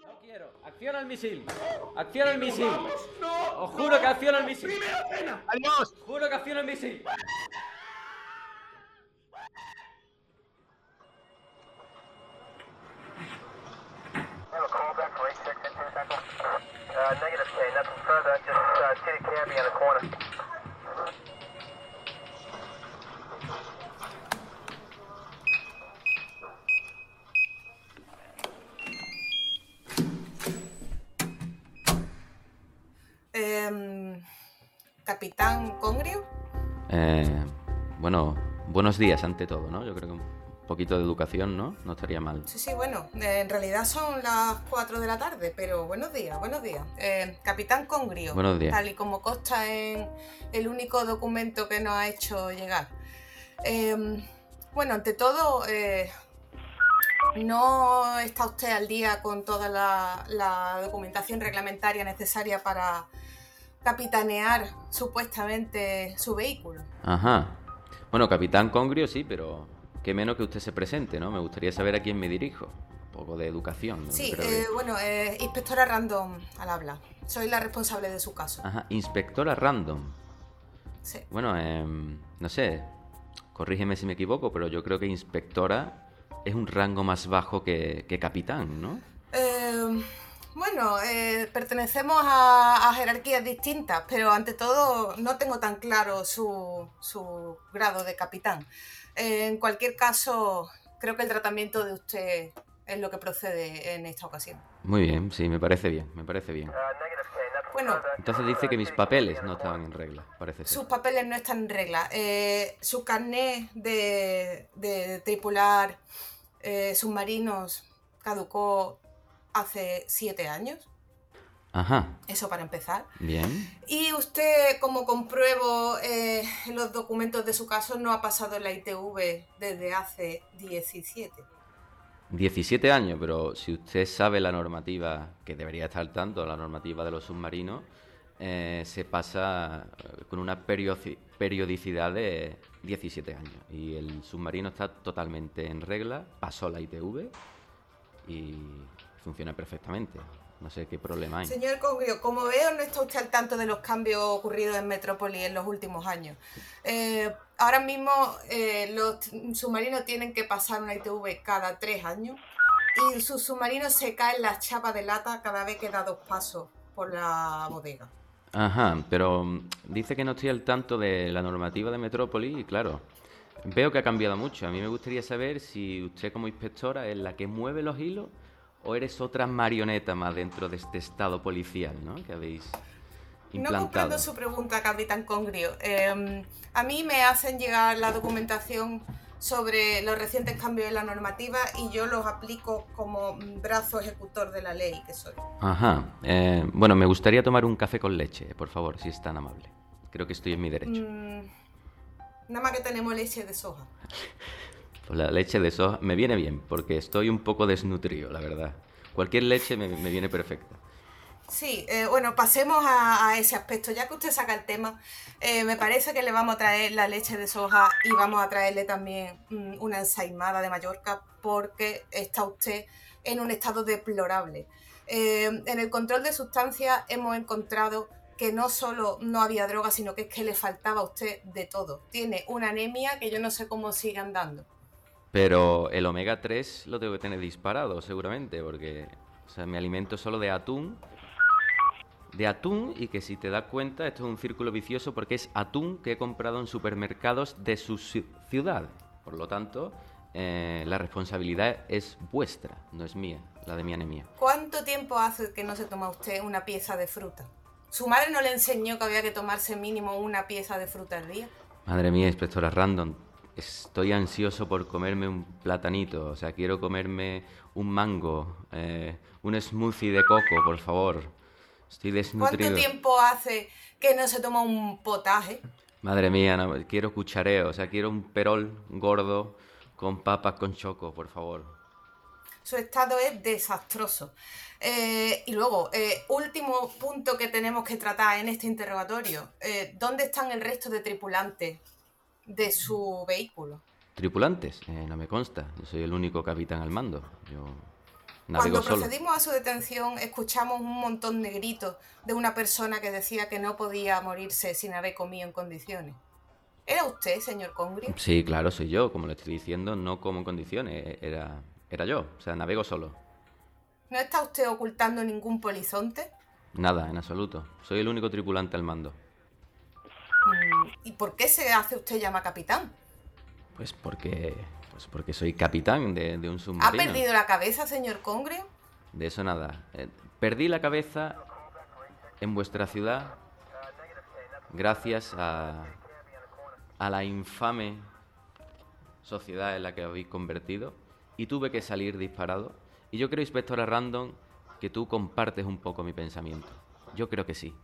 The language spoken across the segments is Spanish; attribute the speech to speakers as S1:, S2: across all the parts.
S1: No quiero. Acciona el misil. Acciona el misil. Os juro que acciona el misil.
S2: ¡Adiós!
S1: Juro que acciona el misil. Buenos días ante todo, ¿no? Yo creo que un poquito de educación, ¿no? No estaría mal.
S3: Sí, sí, bueno, eh, en realidad son las 4 de la tarde, pero buenos días, buenos días. Eh, Capitán Congrio.
S1: Buenos días.
S3: Tal y como consta en el único documento que nos ha hecho llegar. Em, bueno, ante todo, eh, no está usted al día con toda la, la documentación reglamentaria necesaria para capitanear supuestamente su vehículo.
S1: Ajá. Bueno, Capitán Congrio sí, pero qué menos que usted se presente, ¿no? Me gustaría saber a quién me dirijo. Un poco de educación. ¿no?
S3: Sí, eh, bueno, eh, inspectora Random al habla. Soy la responsable de su caso.
S1: Ajá, inspectora random.
S3: Sí.
S1: Bueno, em, no sé, corrígeme si me equivoco, pero yo creo que inspectora es un rango más bajo que, que capitán, ¿no?
S3: Eh, bueno, eh, pertenecemos a, a jerarquías distintas, pero ante todo no tengo tan claro su, su grado de capitán. Eh, en cualquier caso, creo que el tratamiento de usted es lo que procede en esta ocasión.
S1: Muy bien, sí, me parece bien, me parece bien.
S3: Bueno.
S1: Entonces dice que mis papeles no estaban en regla, parece ser.
S3: sus papeles no están en regla. Eh, su carnet de, de tripular eh, submarinos caducó hace siete años.
S1: Ajá,
S3: Eso para empezar.
S1: bien.
S3: Y usted, como compruebo eh, en los documentos de su caso, no ha pasado la ITV desde hace 17.
S1: 17 años, pero si usted sabe la normativa, que debería estar al tanto, la normativa de los submarinos, eh, se pasa eh, con una periodicidad de 17 años. Y el submarino está totalmente en regla, pasó la ITV y funciona perfectamente. No sé qué problema hay.
S3: Señor Congrio, como veo, no está usted al tanto de los cambios ocurridos en Metrópoli en los últimos años. Eh, ahora mismo eh, los submarinos tienen que pasar una ITV cada tres años y sus submarinos se caen las chapas de lata cada vez que da dos pasos por la bodega.
S1: Ajá, pero mm, dice que no estoy al tanto de la normativa de Metrópoli y claro, veo que ha cambiado mucho. A mí me gustaría saber si usted como inspectora es la que mueve los hilos o eres otra marioneta más dentro de este estado policial, ¿no? Que habéis
S3: No
S1: implantado.
S3: comprendo su pregunta, Capitán Congrio. Eh, a mí me hacen llegar la documentación sobre los recientes cambios en la normativa y yo los aplico como brazo ejecutor de la ley que soy.
S1: Ajá. eh, bueno, me gustaría tomar un café con leche, por favor, si es tan amable. Creo que estoy en mi derecho.
S3: Mm, nada más que tenemos leche de soja.
S1: Pues la leche de soja me viene bien, porque estoy un poco desnutrido, la verdad. Cualquier leche me, viene perfecta.
S3: Sí, eh, bueno, pasemos a, a ese aspecto. Ya que usted saca el tema, eh, me parece que le vamos a traer la leche de soja y vamos a traerle también mm, una ensaimada de Mallorca porque está usted en un estado deplorable. Eh, en el control de sustancias hemos encontrado que no solo no había droga, sino que es que le faltaba a usted de todo. Tiene una anemia que yo no sé cómo sigue andando.
S1: Pero el omega 3 lo tengo que tener disparado, seguramente, porque o sea, me alimento solo de atún. De atún, y que si te das cuenta, esto es un círculo vicioso porque es atún que he comprado en supermercados de su ci- ciudad. Por lo tanto, eh, la responsabilidad es vuestra, no es mía, la de mi anemia.
S3: ¿Cuánto tiempo hace que no se toma usted una pieza de fruta? ¿Su madre no le enseñó que había que tomarse mínimo una pieza de fruta al día?
S1: Madre mía, inspectora Random, estoy ansioso por comerme un platanito, o sea, quiero comerme un mango, eh, un smoothie de coco, por favor. Estoy desnutrido.
S3: ¿Cuánto tiempo hace que no se toma un potaje?
S1: Madre mía, no, quiero cuchareo, o sea, quiero un perol gordo con papas con choco, por favor.
S3: Su estado es desastroso. Eh, y luego, eh, último punto que tenemos que tratar en este interrogatorio. Eh, ¿Dónde están el resto de tripulantes de su vehículo?
S1: Tripulantes, eh, no me consta, yo soy el único capitán al mando. Yo Navego
S3: Cuando
S1: solo.
S3: procedimos a su detención, escuchamos un montón de gritos de una persona que decía que no podía morirse sin haber comido en condiciones. ¿Era usted, señor Congrio?
S1: Sí, claro, soy yo, como le estoy diciendo, no como en condiciones, e- era, era yo, o sea, navego solo.
S3: ¿No está usted ocultando ningún polizonte?
S1: Nada, en absoluto. Soy el único tripulante al mando.
S3: Mm, ¿Y por qué se hace usted llama capitán?
S1: Pues porque, pues porque soy capitán de, de un
S3: ¿Ha
S1: submarino.
S3: perdido la cabeza, señor Congrio?
S1: De eso nada. Eh, perdí la cabeza en vuestra ciudad gracias a, a la infame sociedad en la que habéis convertido y tuve que salir disparado. Y yo creo, inspectora Random, que tú compartes un poco mi pensamiento. Yo creo que sí.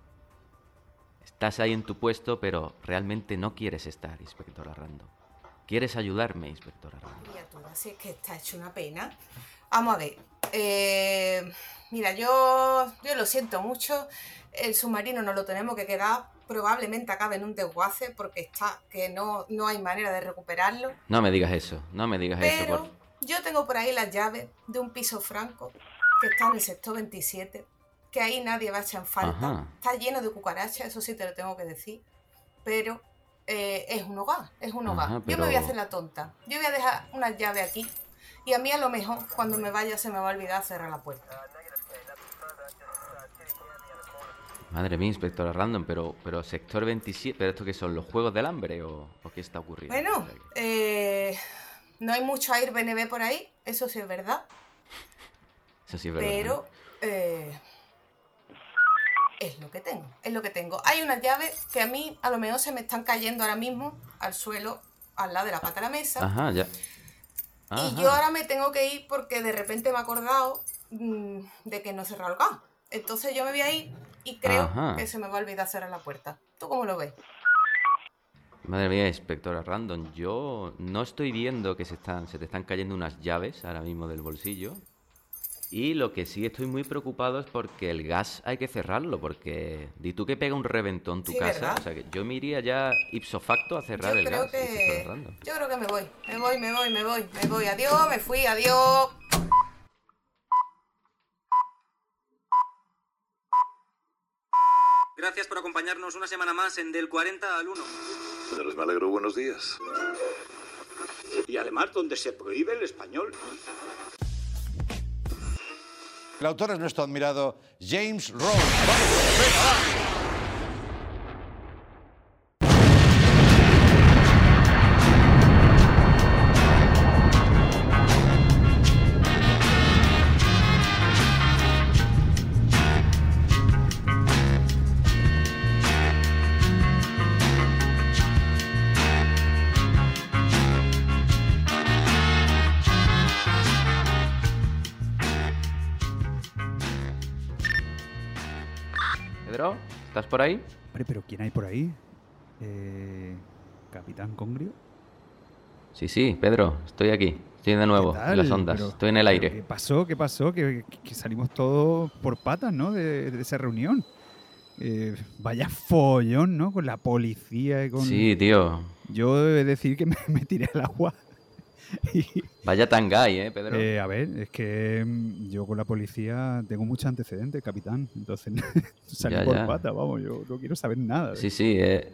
S1: Estás ahí en tu puesto, pero realmente no quieres estar, inspectora Random. Quieres ayudarme, inspectora Random.
S3: Criatura, si es que está hecho una pena. Vamos a ver. eh, mira, yo, yo lo siento mucho. El submarino nos lo tenemos que quedar. Probablemente acabe en un desguace porque está que no, no hay manera de recuperarlo.
S1: No me digas eso, no me digas eso.
S3: Pero
S1: Por...
S3: yo tengo por ahí las llaves de un piso franco que está en el sector 27. Que ahí nadie va a echar en falta.
S1: Ajá.
S3: Está lleno de cucarachas, eso sí te lo tengo que decir. Pero eh, es un hogar, es un hogar.
S1: Ajá,
S3: Yo me voy a hacer la tonta. Yo voy a dejar unas llaves aquí. Y a mí a lo mejor cuando me vaya se me va a olvidar cerrar la puerta.
S1: Madre mía, inspectora Random, pero, pero sector 27, ¿pero esto qué son? ¿Los Juegos del Hambre o, o qué está ocurriendo?
S3: Bueno, eh, no hay mucho aire BNB por ahí, eso sí es verdad.
S1: Eso sí es verdad.
S3: Pero eh, es lo que tengo, es lo que tengo. Hay unas llaves que a mí a lo mejor se me están cayendo ahora mismo al suelo, al lado de la pata de la mesa.
S1: Ajá, ya.
S3: Y yo ahora me tengo que ir porque de repente me he acordado mm, de que no he cerrado el gas. Entonces yo me voy a ir y creo
S1: Ajá.
S3: que se me va a olvidar cerrar la puerta. ¿Tú cómo lo ves?
S1: Madre mía, inspectora Random, yo no estoy viendo que se, están, se te están cayendo unas llaves ahora mismo del bolsillo. Y lo que sí estoy muy preocupado es porque el gas hay que cerrarlo, porque di tú que pega un reventón tu
S3: Sí,
S1: casa.
S3: ¿verdad?
S1: O sea, que yo me iría ya ipso facto a cerrar
S3: Yo
S1: el
S3: creo
S1: gas.
S3: que. Yo creo que me voy. Me voy, me voy, me voy, me voy. Adiós, me fui, adiós.
S2: Gracias por acompañarnos una semana más en Del 40 al 1.
S4: Señores, me alegro. Buenos días.
S5: Y además donde se prohíbe el español.
S6: El autor es nuestro admirado James va.
S1: ¿Estás por ahí?
S7: Hombre, pero ¿quién hay por ahí? Eh, Capitán Congrio.
S1: Sí, sí, Pedro, estoy aquí. Estoy de nuevo,
S7: ¿Qué
S1: en las ondas.
S7: Pero-
S1: estoy en el aire.
S7: ¿Qué pasó? ¿Qué pasó? Que, que salimos todos por patas, ¿no? De, de esa reunión. Eh, vaya follón, ¿no? Con la policía y con...
S1: Sí, tío.
S7: Yo he de decir que me, me tiré al agua.
S1: Vaya tangay, ¿eh, Pedro?
S7: eh, a ver, es que mm, yo con la policía tengo muchos antecedentes, capitán. Entonces salí
S1: Ya,
S7: por
S1: ya.
S7: patas, vamos, yo no quiero saber nada.
S1: Sí, sí, eh,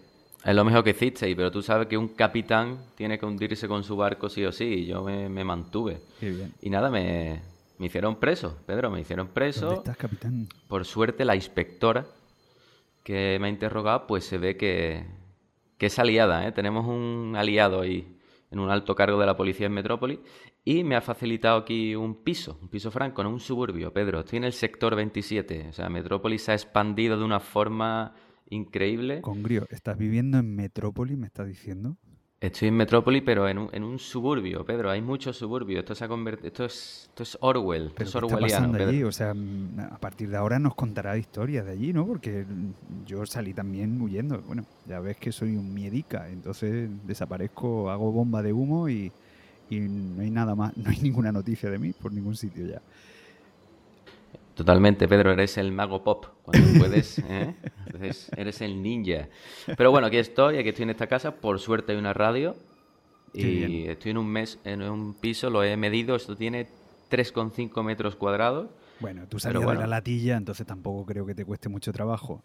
S1: es lo mejor que hicisteis, pero tú sabes que un capitán tiene que hundirse con su barco sí o sí, y yo me, me mantuve.
S7: Qué bien.
S1: Y nada, me, me hicieron preso, Pedro, me hicieron
S7: ¿Dónde
S1: preso.
S7: estás, capitán?
S1: Por suerte, la inspectora que me ha interrogado, pues se ve que, que es aliada, ¿eh? Tenemos un aliado ahí en un alto cargo de la policía en Metrópoli y me ha facilitado aquí un piso, un piso franco, no un suburbio, Pedro. Estoy en el sector 27, o sea, Metrópoli se ha expandido de una forma increíble.
S7: Congrio, ¿estás viviendo en Metrópoli, me estás diciendo?
S1: Estoy en Metrópoli, pero en un, en un suburbio, Pedro. Hay muchos suburbios. Esto se ha convertido. Esto es, esto es Orwell. Esto
S7: ¿Pero
S1: es orwelliano,
S7: allí? O sea, a partir de ahora nos contará historias de allí, ¿no? Porque yo salí también huyendo. Bueno, ya ves que soy un miedica, entonces desaparezco, hago bomba de humo y, y no hay nada más, no hay ninguna noticia de mí por ningún sitio ya.
S1: Totalmente, Pedro. Eres el mago pop. Cuando puedes, ¿eh? Entonces, eres el ninja. Pero bueno, aquí estoy. Aquí estoy en esta casa. Por suerte hay una radio.
S7: Qué
S1: Y
S7: bien.
S1: estoy en un mes, en un piso. Lo he medido. Esto tiene 3,5 metros cuadrados.
S7: Bueno, tú salías
S1: bueno.
S7: de la latilla, entonces tampoco creo que te cueste mucho trabajo.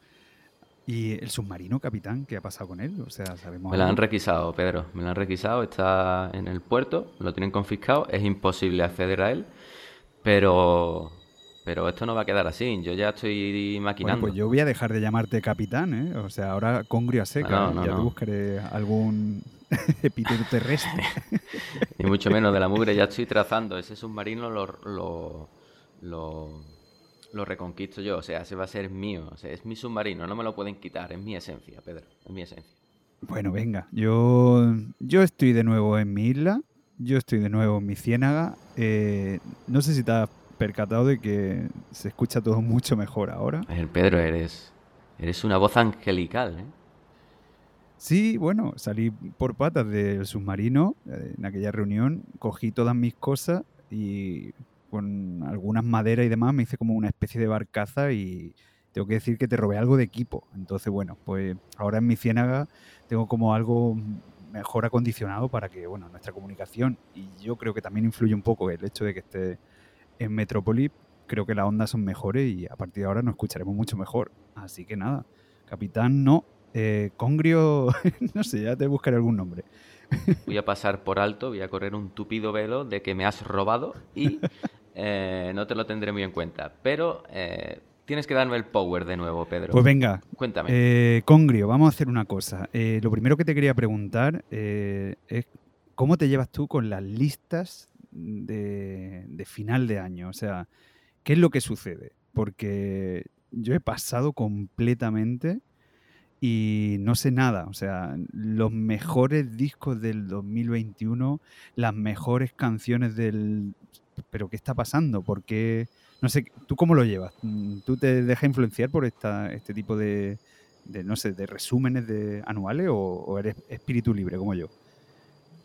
S7: ¿Y el submarino, capitán? ¿Qué ha pasado con él? O sea, sabemos.
S1: Me lo han requisado, Pedro. Me lo han requisado. Está en el puerto. Lo tienen confiscado. Es imposible acceder a él. Pero, pero esto no va a quedar así. Yo ya estoy
S7: Bueno,
S1: maquinando.
S7: pues yo voy a dejar de llamarte capitán, ¿eh? O sea, ahora congrio a seca.
S1: No, no,
S7: ya te
S1: no.
S7: buscaré algún epíteto terrestre.
S1: Ni mucho menos de la mugre. Ya estoy trazando. Ese submarino lo, lo, lo, lo reconquisto yo. O sea, ese va a ser mío. O sea, es mi submarino. No me lo pueden quitar. Es mi esencia, Pedro. Es mi esencia.
S7: Bueno, venga, yo, yo estoy de nuevo en mi isla, yo estoy de nuevo en mi ciénaga. eh, no sé si te has percatado de que se escucha todo mucho mejor ahora.
S1: A ver, Pedro, eres, eres una voz angelical, ¿eh?
S7: Sí, bueno, salí por patas del submarino eh, en aquella reunión, cogí todas mis cosas y con algunas maderas y demás me hice como una especie de barcaza y tengo que decir que te robé algo de equipo. Entonces, bueno, pues ahora en mi ciénaga tengo como algo mejor acondicionado para que, bueno, nuestra comunicación y yo creo que también influye un poco el hecho de que esté en Metrópoli, creo que las ondas son mejores y a partir de ahora nos escucharemos mucho mejor. Así que nada, capitán no, eh, Congrio, no sé, ya te buscaré algún nombre.
S1: Voy a pasar por alto, voy a correr un tupido velo de que me has robado y eh, no te lo tendré muy en cuenta. Pero eh, tienes que darme el power de nuevo, Pedro.
S7: Pues venga,
S1: Cuéntame.
S7: Congrio, vamos a hacer una cosa. Lo primero que te quería preguntar es cómo te llevas tú con las listas de, final de año. O sea, ¿qué es lo que sucede? Porque yo he pasado completamente y no sé nada. O sea, los mejores discos del 2021, las mejores canciones del... Pero ¿qué está pasando? ¿Por qué? No sé, ¿tú cómo lo llevas? Mm, ¿Tú te dejas influenciar por esta, este tipo de, de, no sé, de resúmenes de anuales o, o eres espíritu libre como yo?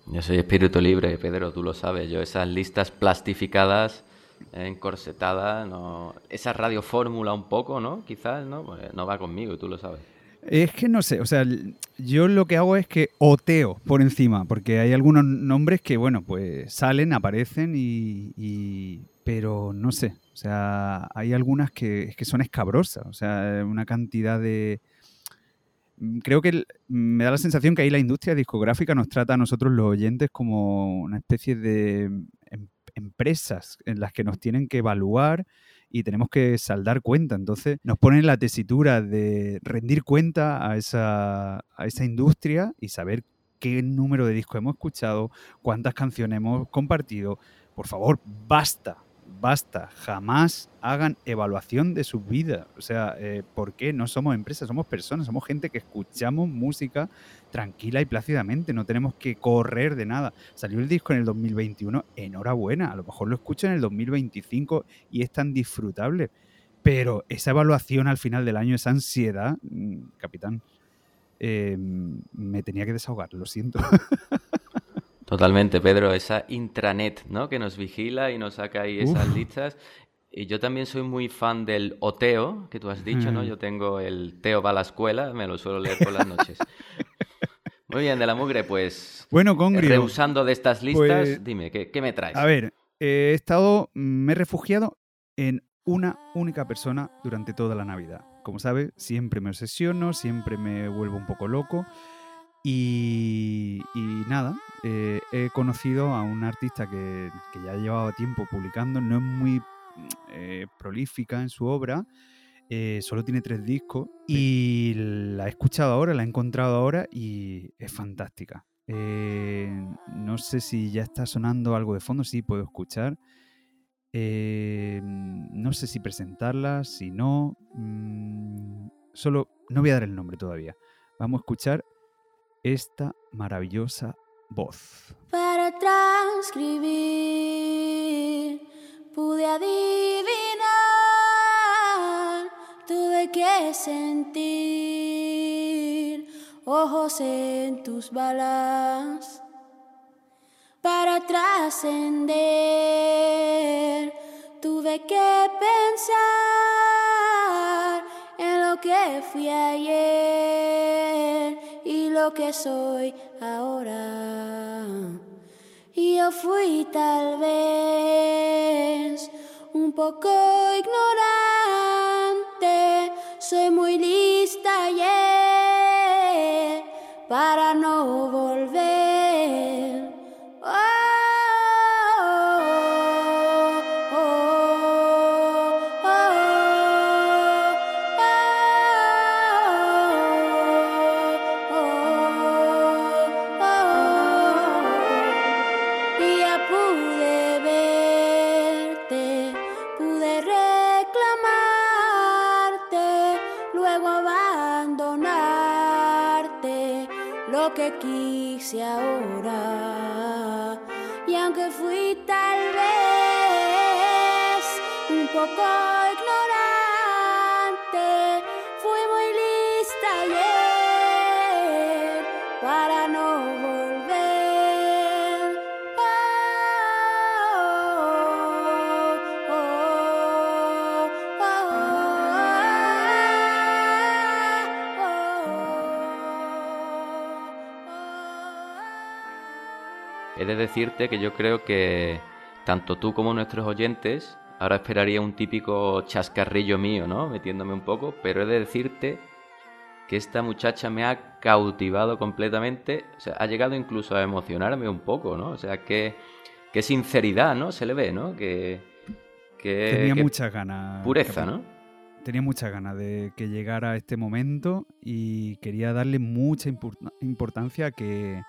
S1: Yo soy espíritu libre, Pedro, tú lo sabes. Yo esas listas plastificadas, eh, encorsetadas, no... esa radiofórmula un poco, ¿no? Quizás, ¿no? Pues no va conmigo, tú lo sabes.
S7: Es que no sé, o sea, yo lo que hago es que oteo por encima, porque hay algunos nombres que, bueno, pues salen, aparecen y... y- pero no sé, o sea, hay algunas que, que son escabrosas, o sea, una cantidad de... Mm, Creo que el- me da la sensación que ahí la industria discográfica nos trata a nosotros los oyentes como una especie de em- empresas en las que nos tienen que evaluar y tenemos que saldar cuenta. Entonces nos ponen la tesitura de rendir cuenta a esa, a esa industria y saber qué número de discos hemos escuchado, cuántas canciones hemos compartido. Por favor, basta, basta. Jamás hagan evaluación de sus vidas. O sea, eh, ¿por qué? No somos empresas, somos personas, somos gente que escuchamos música tranquila y plácidamente. No tenemos que correr de nada. Salió el disco en el 2021, enhorabuena. A lo mejor lo escucho en el 2025 y es tan disfrutable. Pero esa evaluación al final del año, esa ansiedad, mm, capitán, eh, me tenía que desahogar, lo siento.
S1: Totalmente, Pedro, esa intranet, ¿no? Que nos vigila y nos saca ahí esas
S7: Uf.
S1: listas. Y yo también soy muy fan del Oteo, que tú has dicho, ¿no?
S7: Mm.
S1: Yo tengo el Teo va a la escuela, me lo suelo leer por las noches. Muy bien, de la mugre, pues
S7: Bueno, Congrio,
S1: rehusando de estas listas,
S7: pues,
S1: dime, ¿qué, qué me traes?
S7: a ver, eh, he estado, me he refugiado en una única persona durante toda la Navidad. Como sabes, siempre me obsesiono, siempre me vuelvo un poco loco. Y, y nada, eh, he conocido a una artista que, que ya llevaba tiempo publicando, no es muy eh, prolífica en su obra, eh, solo tiene tres discos y la he escuchado ahora, la he encontrado ahora y es fantástica. No sé si ya está sonando algo de fondo, sí puedo escuchar. No sé si presentarla, si no. mm, solo no voy a dar el nombre todavía. Vamos a escuchar esta maravillosa voz.
S8: Para transcribir pude adivinar, tuve que sentir ojos en tus balas. Para trascender tuve que pensar en lo que fui ayer lo que soy ahora. Yo fui tal vez un poco ignorante, soy muy lista yeah, para no volver. Quise ahora.
S1: Decirte que yo creo que tanto tú como nuestros oyentes, ahora esperaría un típico chascarrillo mío, ¿no? Metiéndome un poco, pero he de decirte que esta muchacha me ha cautivado completamente, o sea, ha llegado incluso a emocionarme un poco, ¿no? O sea, que, qué sinceridad, ¿no? Se le ve, ¿no? Que, que-
S7: Tenía
S1: que
S7: muchas ganas.
S1: Pureza, ¿no?
S7: Tenía muchas ganas de que llegara este momento y quería darle mucha impor- importancia a que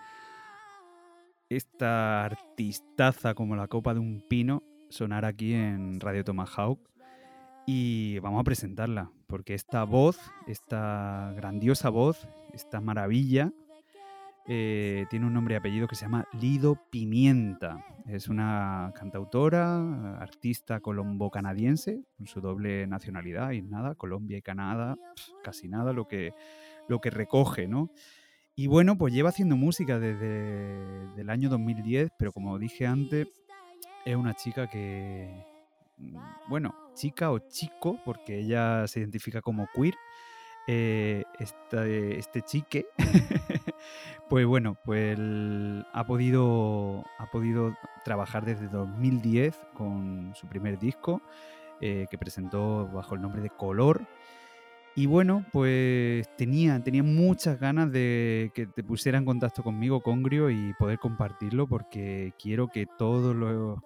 S7: esta artistaza como la copa de un pino sonara aquí en Radio Tomahawk y vamos a presentarla porque esta voz, esta grandiosa voz, esta maravilla eh, tiene un nombre y apellido que se llama Lido Pimienta. Es una cantautora, artista colombo-canadiense, con su doble nacionalidad y nada, Colombia y Canadá, casi nada lo que, lo que recoge, ¿no? Y bueno, pues lleva haciendo música desde el año 2010, pero como dije antes, es una chica que, mm, bueno, chica o chico, porque ella se identifica como queer, eh, este, este chique, pues bueno, pues ha podido, ha podido trabajar desde 2010 con su primer disco, eh, que presentó bajo el nombre de Color. Y bueno, pues tenía, tenía muchas ganas de que te pusiera en contacto conmigo, Congrio, y poder compartirlo, porque quiero que todos los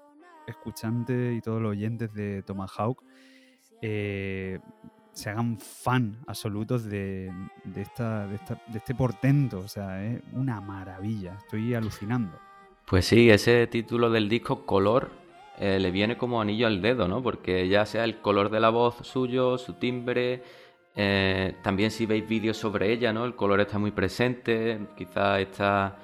S7: escuchantes y todos los oyentes de Tomahawk eh, se hagan fan absolutos de, de esta, de, esta- de este portento. O sea, es una maravilla. Estoy alucinando.
S1: Pues sí, ese título del disco Color eh, le viene como anillo al dedo, ¿no? Porque ya sea el color de la voz suyo, su timbre, eh, también si veis vídeos sobre ella, ¿no? El color está muy presente, quizá esta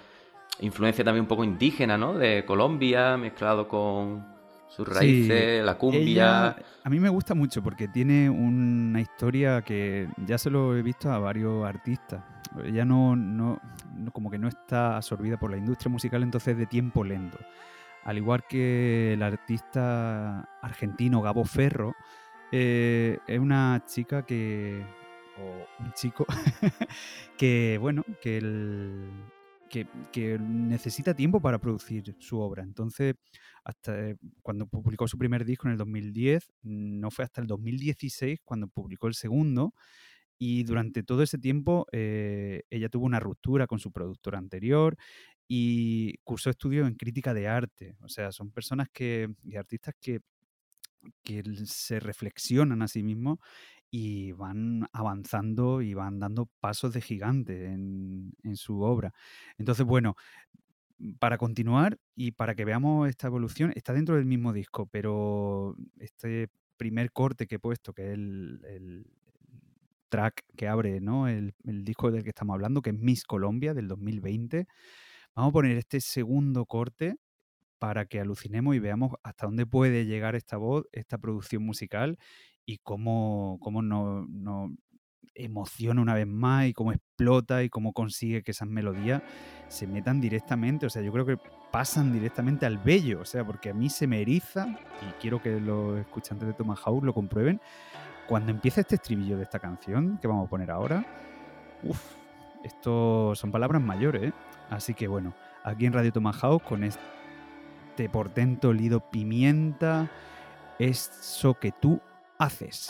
S1: influencia también un poco indígena, ¿no? De Colombia, mezclado con sus raíces,
S7: Sí,
S1: la cumbia.
S7: ella- a mí me gusta mucho porque tiene una historia que ya se lo he visto a varios artistas. Ella no, no- no- como que no está absorbida por la industria musical, entonces es de tiempo lento. Al igual que el artista argentino Gabo Ferro, eh, es una chica que. o un chico que, bueno, que, el- que, que necesita tiempo para producir su obra. Entonces, hasta eh, cuando publicó su primer disco en el 2010, no fue hasta el 2016 cuando publicó el segundo. Y durante todo ese tiempo eh, ella tuvo una ruptura con su productora anterior y cursó estudios en crítica de arte. O sea, son personas que, y artistas que, que se reflexionan a sí mismos y van avanzando y van dando pasos de gigante en, en su obra. Entonces, bueno, para continuar y para que veamos esta evolución, está dentro del mismo disco, pero este primer corte que he puesto, que es el, el track que abre ¿no? el, el disco del que estamos hablando, que es Miss Colombia del 2020, vamos a poner este segundo corte para que alucinemos y veamos hasta dónde puede llegar esta voz, esta producción musical y cómo, cómo nos nos emociona una vez más y cómo explota y cómo consigue que esas melodías se metan directamente, o sea, yo creo que pasan directamente al bello, o sea, porque a mí se me eriza y quiero que los escuchantes de Tomahawk lo comprueben. Cuando empieza este estribillo de esta canción que vamos a poner ahora, uff, esto son palabras mayores, ¿eh? Así que bueno, aquí en Radio Tomahawk con este portento lido pimienta, eso que tú haces.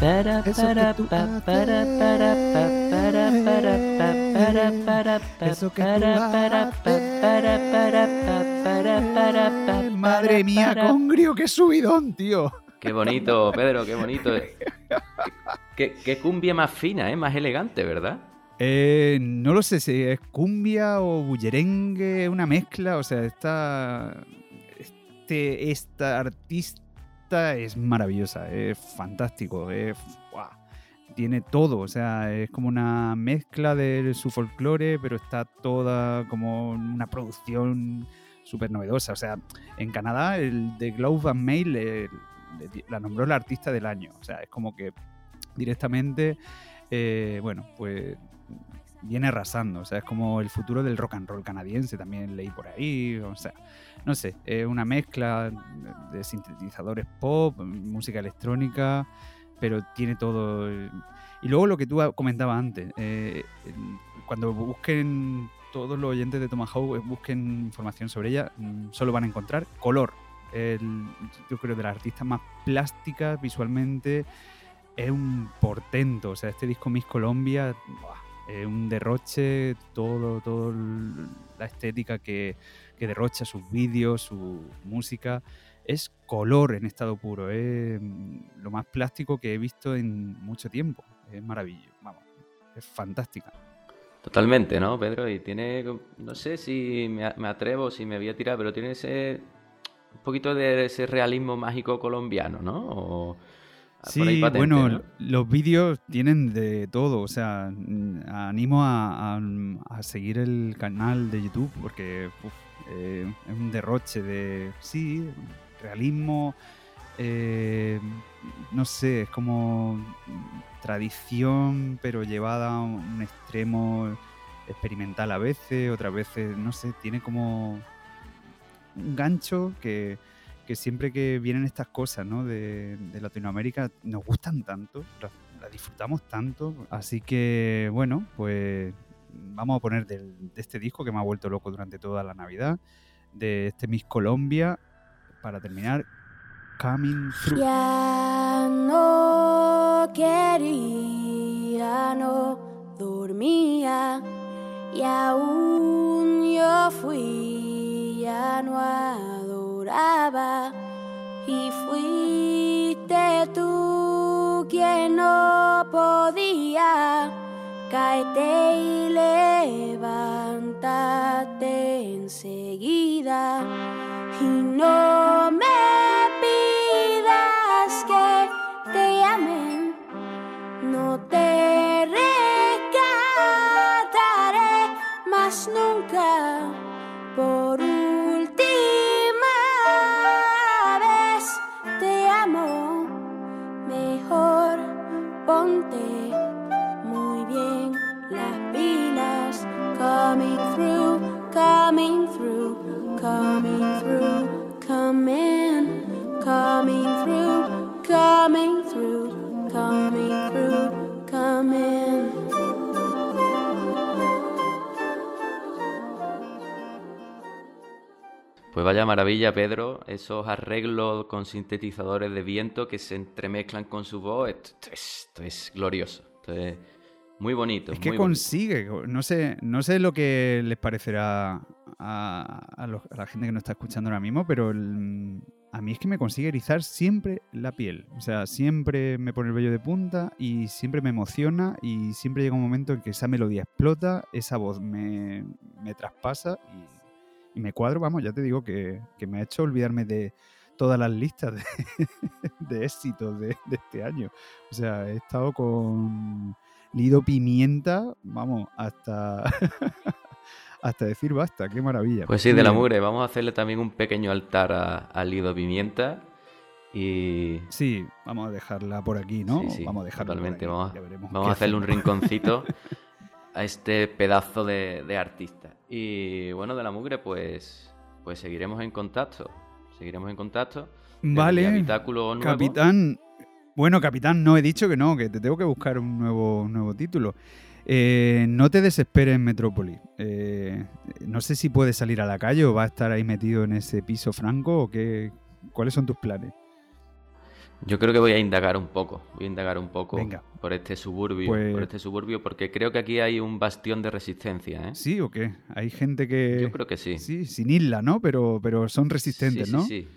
S1: Para, para, para, para, pa, para, para, pa, para, para,
S7: Madre
S1: para,
S7: mía,
S1: para.
S7: Congrio, qué subidón, tío.
S1: Qué bonito, Pedro, qué bonito. Qué, qué cumbia más fina, ¿eh? Más elegante, ¿verdad?
S7: Eh, no lo sé si es cumbia o bullerengue, una mezcla. O sea, esta, este, esta artista es maravillosa, es fantástico, es, tiene todo. O sea, es como una mezcla de su folclore, pero está toda como una producción súper novedosa. O sea, en Canadá, el The Globe and Mail le- le di- la nombró la artista del año. O sea, es como que directamente, eh, bueno, pues viene arrasando. O sea, es como el futuro del rock and roll canadiense, también leí por ahí. O sea, no sé, es una mezcla de sintetizadores pop, música electrónica, pero tiene todo. eh, Y luego lo que tú comentabas antes, eh, cuando busquen todos los oyentes de Tomahawk, eh, busquen información sobre ella, mm, solo van a encontrar color. El, yo creo de las artistas más plásticas visualmente es un portento. O sea, este disco Miss Colombia es un derroche, todo, todo la estética que, que derrocha sus vídeos, su música. Es color en estado puro, es mm, lo más plástico que he visto en mucho tiempo. Es maravilloso, vamos, es fantástica.
S1: Totalmente, ¿no, Pedro? Y tiene, no sé si me, atrevo, si me voy a tirar, pero tiene ese, un poquito de ese realismo mágico colombiano, ¿no? O- ahí
S7: Sí,
S1: patente,
S7: bueno,
S1: ¿no?
S7: los vídeos tienen de todo, o sea, animo a, a- a seguir el canal de YouTube porque uf, eh, es un derroche de, sí, realismo, eh, no sé, es como tradición, pero llevada a un extremo experimental a veces, otras veces, no sé, tiene como un gancho que, que siempre que vienen estas cosas ¿no? de, de Latinoamérica nos gustan tanto, las disfrutamos tanto. Así que, bueno, pues vamos a poner de este disco que me ha vuelto loco durante toda la Navidad, de este Miss Colombia, para terminar, Coming Through.
S8: Ya no quería, no dormía y aún yo fui, ya no adoraba y fuiste tú quien no podía. Cáete y levántate enseguida. Y no me pidas que te ame, no te rescataré más nunca por última through, coming through, coming through, come in, coming through, coming through, coming through, come in.
S1: Pues vaya maravilla, Pedro, esos arreglos con sintetizadores de viento que se entremezclan con su voz, esto, esto es glorioso. Esto es muy bonito.
S7: Es que
S1: muy bonito.
S7: consigue, no sé, no sé lo que les parecerá a, a los- a la gente que nos está escuchando ahora mismo, pero el- a mí es que me consigue erizar siempre la piel. O sea, siempre me pone el vello de punta y siempre me emociona y siempre llega un momento en que esa melodía explota, esa voz me, me traspasa y, y me cuadro, vamos, ya te digo que, que me ha hecho olvidarme de todas las listas de, de éxitos de, de este año. O sea, he estado con Lido Pimienta, vamos, hasta, hasta decir basta, qué maravilla.
S1: Pues sí, de la mugre, vamos a hacerle también un pequeño altar a, Lido Pimienta y...
S7: Sí, vamos a dejarla por aquí, ¿no?
S1: Sí, sí,
S7: vamos a dejarla por
S1: totalmente,
S7: aquí,
S1: vamos, vamos a hacerle un rinconcito a este pedazo de, de artista. Y bueno, de la mugre, pues, pues seguiremos en contacto, seguiremos en contacto.
S7: Vale,
S1: habitáculo nuevo.
S7: capitán. Bueno, capitán, no he dicho que no, que te tengo que buscar un nuevo, un nuevo título. Eh, no te desesperes en Metrópoli. Eh, no sé si puedes salir a la calle o va a estar ahí metido en ese piso franco o qué. ¿Cuáles son tus planes?
S1: Yo creo que voy a indagar un poco, voy a indagar un poco
S7: Venga.
S1: por este suburbio,
S7: Pues-
S1: por este suburbio, porque creo que aquí hay un bastión de resistencia, ¿eh?
S7: ¿Sí o qué? Hay gente que.
S1: Yo creo que sí.
S7: Sí, sin isla, ¿no? Pero, pero son resistentes,
S1: sí,
S7: ¿no?
S1: Sí, sí.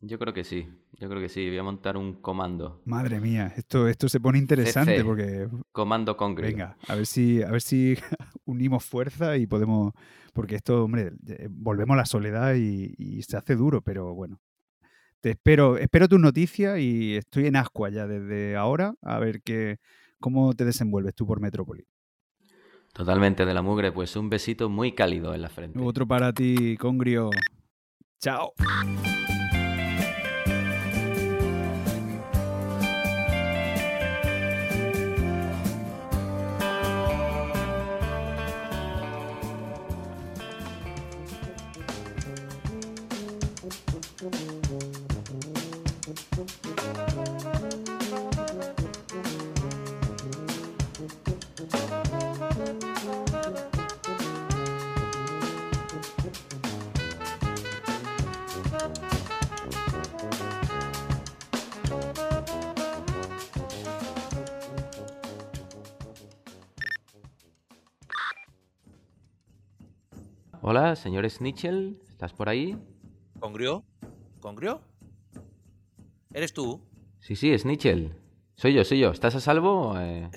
S1: Yo creo que sí. Yo creo que sí. Voy a montar un comando.
S7: Madre mía, esto, esto se pone interesante
S1: CC.
S7: porque
S1: Comando Congrio.
S7: Venga, a ver si, a ver si unimos fuerza y podemos. Porque esto, hombre, eh, volvemos a la soledad y, y se hace duro, pero bueno. Te espero, espero tus noticias y estoy en ascua ya desde ahora a ver qué, cómo te desenvuelves tú por Metrópoli.
S1: Totalmente de la mugre. Pues un besito muy cálido en la frente.
S7: Otro para ti, Congrio. Chao.
S1: Hola, señor Snitchell. ¿Estás por ahí?
S9: ¿Congrio? ¿Congrio? ¿Eres tú?
S1: Sí, sí, Snitchell. Soy yo, soy yo. ¿Estás a salvo? Eh,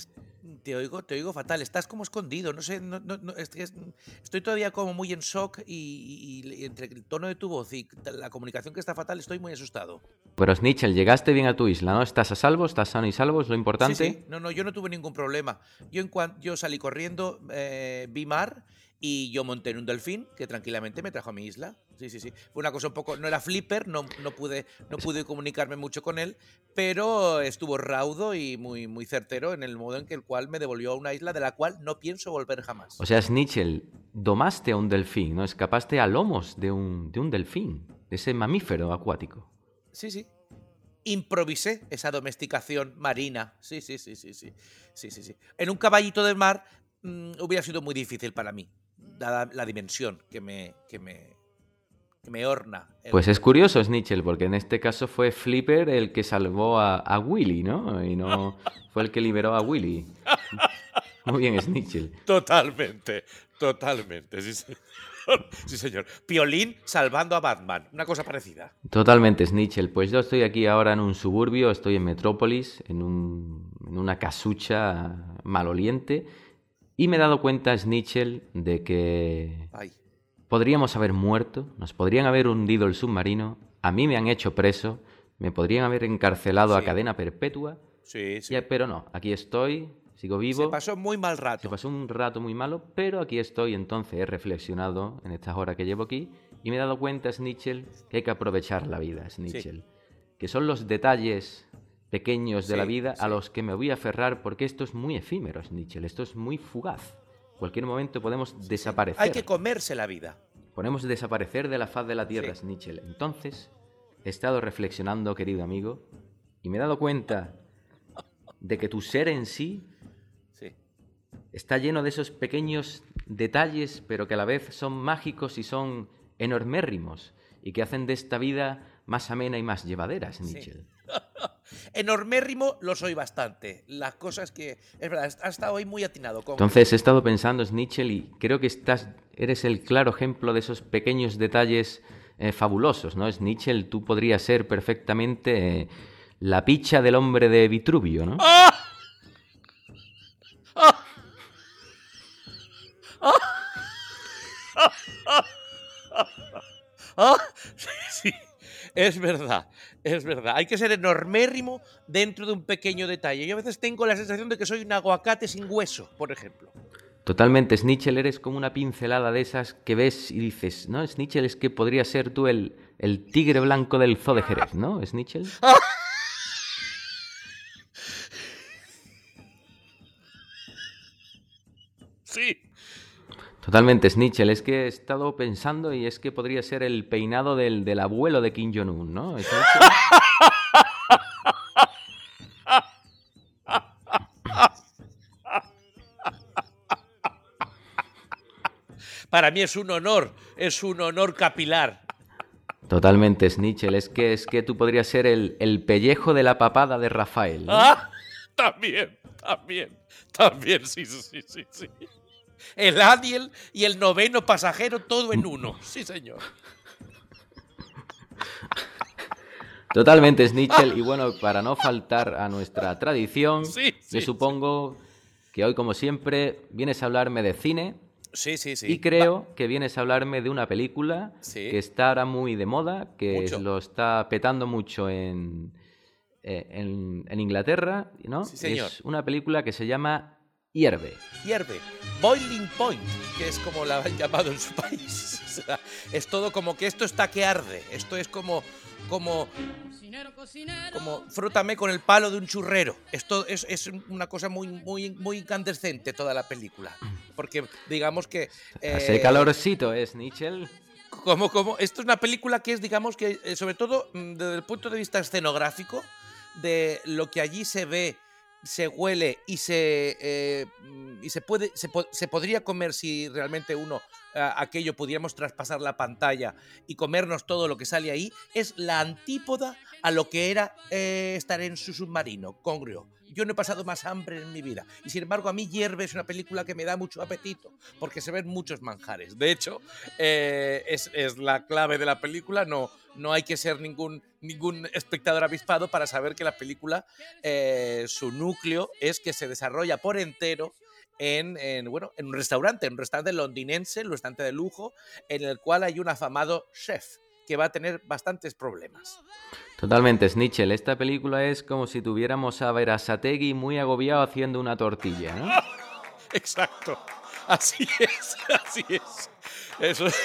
S9: Te oigo, te oigo fatal. Estás como escondido. No sé, no, no- no, estoy todavía como muy en shock y, y- y entre el tono de tu voz y la comunicación que está fatal estoy muy asustado.
S1: Pero Snitchell, llegaste bien a tu isla, ¿no? ¿Estás a salvo? ¿Estás sano y salvo? Es lo importante.
S9: Sí, sí. No, no, yo no tuve ningún problema. Yo en cuanto yo salí corriendo, eh, vi mar y yo monté en un delfín que tranquilamente me trajo a mi isla. Sí, sí, sí. Fue una cosa un poco, no era flipper, no, no pude, no pude comunicarme mucho con él, pero estuvo raudo y muy, muy certero en el modo en que el cual me devolvió a una isla de la cual no pienso volver jamás.
S1: O sea, Snitchell, domaste a un delfín, ¿no? Escapaste a lomos de un, de un delfín, de ese mamífero acuático.
S9: Sí, sí. Improvisé esa domesticación marina. Sí, sí, sí, sí, sí. Sí, sí, sí. En un caballito del mar mm, hubiera sido muy difícil para mí, la dimensión que me, que me, que me orna. el-
S1: Pues es curioso, Snitchell, porque en este caso fue Flipper el que salvó a, a Willy, ¿no? Y no fue el que liberó a Willy. Muy bien, Snitchell.
S9: Totalmente, totalmente, sí, señor. Sí, señor. Piolín salvando a Batman, una cosa parecida.
S1: Totalmente, Snitchell. Pues yo estoy aquí ahora en un suburbio, estoy en Metrópolis, en, un- en una casucha maloliente, y me he dado cuenta, Snitchell, de que
S9: Ay.
S1: podríamos haber muerto, nos podrían haber hundido el submarino, a mí me han hecho preso, me podrían haber encarcelado a cadena perpetua,
S9: Sí, sí.
S1: pero no, aquí estoy, sigo vivo.
S9: Se pasó muy mal
S1: Se
S9: rato.
S1: pasó un rato muy malo, pero aquí estoy, entonces he reflexionado en estas horas que llevo aquí y me he dado cuenta, Snitchell, que hay que aprovechar la vida, Snitchell. Que son los detalles pequeños de la
S9: Sí,
S1: vida a los que me voy a aferrar porque esto es muy efímero, Snitchell, esto es muy fugaz. cualquier momento podemos desaparecer.
S9: Hay que comerse la vida.
S1: Podemos desaparecer de la faz de la Tierra. Snitchell. Entonces, he estado reflexionando, querido amigo, y me he dado cuenta de que tu ser en sí
S9: Sí.
S1: está lleno de esos pequeños detalles, pero que a la vez son mágicos y son enormérrimos. y que hacen de esta vida más amena y más llevadera, Snitchell.
S9: Enormérrimo lo soy bastante. Las cosas que. Es verdad, has estado hoy muy atinado. Con...
S1: Entonces he estado pensando, Snitchell, y creo que estás, eres el claro ejemplo de esos pequeños detalles eh, fabulosos, ¿no? Snitchell, tú podrías ser perfectamente eh, la picha del hombre de Vitruvio, ¿no?
S9: Sí, sí. Es verdad, es verdad. Hay que ser enormérrimo dentro de un pequeño detalle. Yo a veces tengo la sensación de que soy un aguacate sin hueso, por ejemplo.
S1: Totalmente, Snitchell eres como una pincelada de esas que ves y dices, ¿no? Snitchell es que podría ser tú el, el tigre blanco del zoo de Jerez, ¿no? Snitchell.
S9: Sí.
S1: Totalmente, Snitchell. Es que he estado pensando y es que podría ser el peinado del, del abuelo de Kim Jong-un, ¿no?
S9: Para mí es un honor, es un honor capilar.
S1: Totalmente, Snitchell. Es que, es que tú podrías ser el, el pellejo de la papada de Rafael. ¿no?
S9: Ah, también, también, también, sí, sí, sí, sí. El Aniel y el noveno pasajero todo en uno, sí, señor.
S1: Totalmente, Snitchell. Y bueno, para no faltar a nuestra tradición,
S9: Sí,
S1: supongo que hoy, como siempre, vienes a hablarme de cine.
S9: Sí, sí, sí.
S1: Y creo que vienes a hablarme de una película que está ahora muy de moda, que
S9: Mucho.
S1: lo está petando mucho en, eh, en, en Inglaterra, ¿no?
S9: Sí, señor.
S1: Es una película que se llama Hierve.
S9: hierve. Boiling Point, que es como la han llamado en su país. O sea, es todo como que esto está que arde. Esto es como. como. como frótame con el palo de un churrero. Esto es, es una cosa muy, muy, muy incandescente toda la película. Porque digamos que.
S1: Hace
S9: eh,
S1: calorcito, ¿es, Nichel?
S9: como, como, esto es una película que es, digamos que, eh, sobre todo mm, desde el punto de vista escenográfico, de lo que allí se ve, se huele y se, eh, mm, y se puede, se, se podría comer si realmente uno ah, aquello pudiéramos traspasar la pantalla y comernos todo lo que sale ahí, es la antípoda a lo que era eh, estar en su submarino, congrio. Yo no he pasado más hambre en mi vida. Y sin embargo, a mí Hierve es una película que me da mucho apetito, porque se ven muchos manjares. De hecho, eh, es, es la clave de la película. No, no hay que ser ningún, ningún espectador avispado para saber que la película, eh, su núcleo es que se desarrolla por entero en, en, bueno, en un restaurante, en un restaurante londinense, un restaurante de lujo, en el cual hay un afamado chef que va a tener bastantes problemas.
S1: Totalmente, Snitchell. Esta película es como si tuviéramos a Verasategui muy agobiado haciendo una tortilla, ¿no?
S9: Exacto. Así es, así es. Eso es.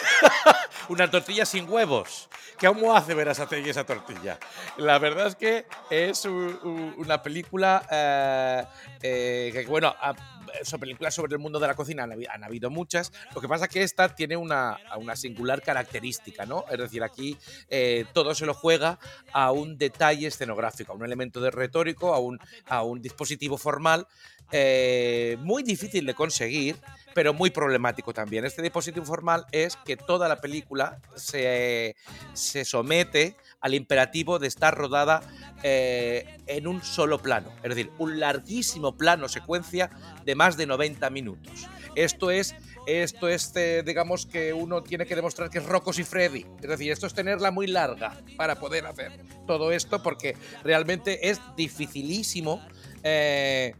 S9: Una tortilla sin huevos. ¿Cómo hace Verasategui esa tortilla? La verdad es que es un- un- una película eh, eh, que, bueno, son películas sobre el mundo de la cocina, han habido muchas. Lo que pasa es que esta tiene una, una singular característica, ¿no? Es decir, aquí eh, todo se lo juega a un detalle escenográfico, a un elemento de retórico, a un, a un dispositivo formal eh, muy difícil de conseguir, pero muy problemático también. Este dispositivo formal es que toda la película se, se somete al imperativo de estar rodada eh, en un solo plano, es decir, un larguísimo plano secuencia de más de 90 minutos. Esto es, esto es eh, digamos que uno tiene que demostrar que es Rocos y Freddy. Es decir, esto es tenerla muy larga para poder hacer todo esto porque realmente es dificilísimo. eh,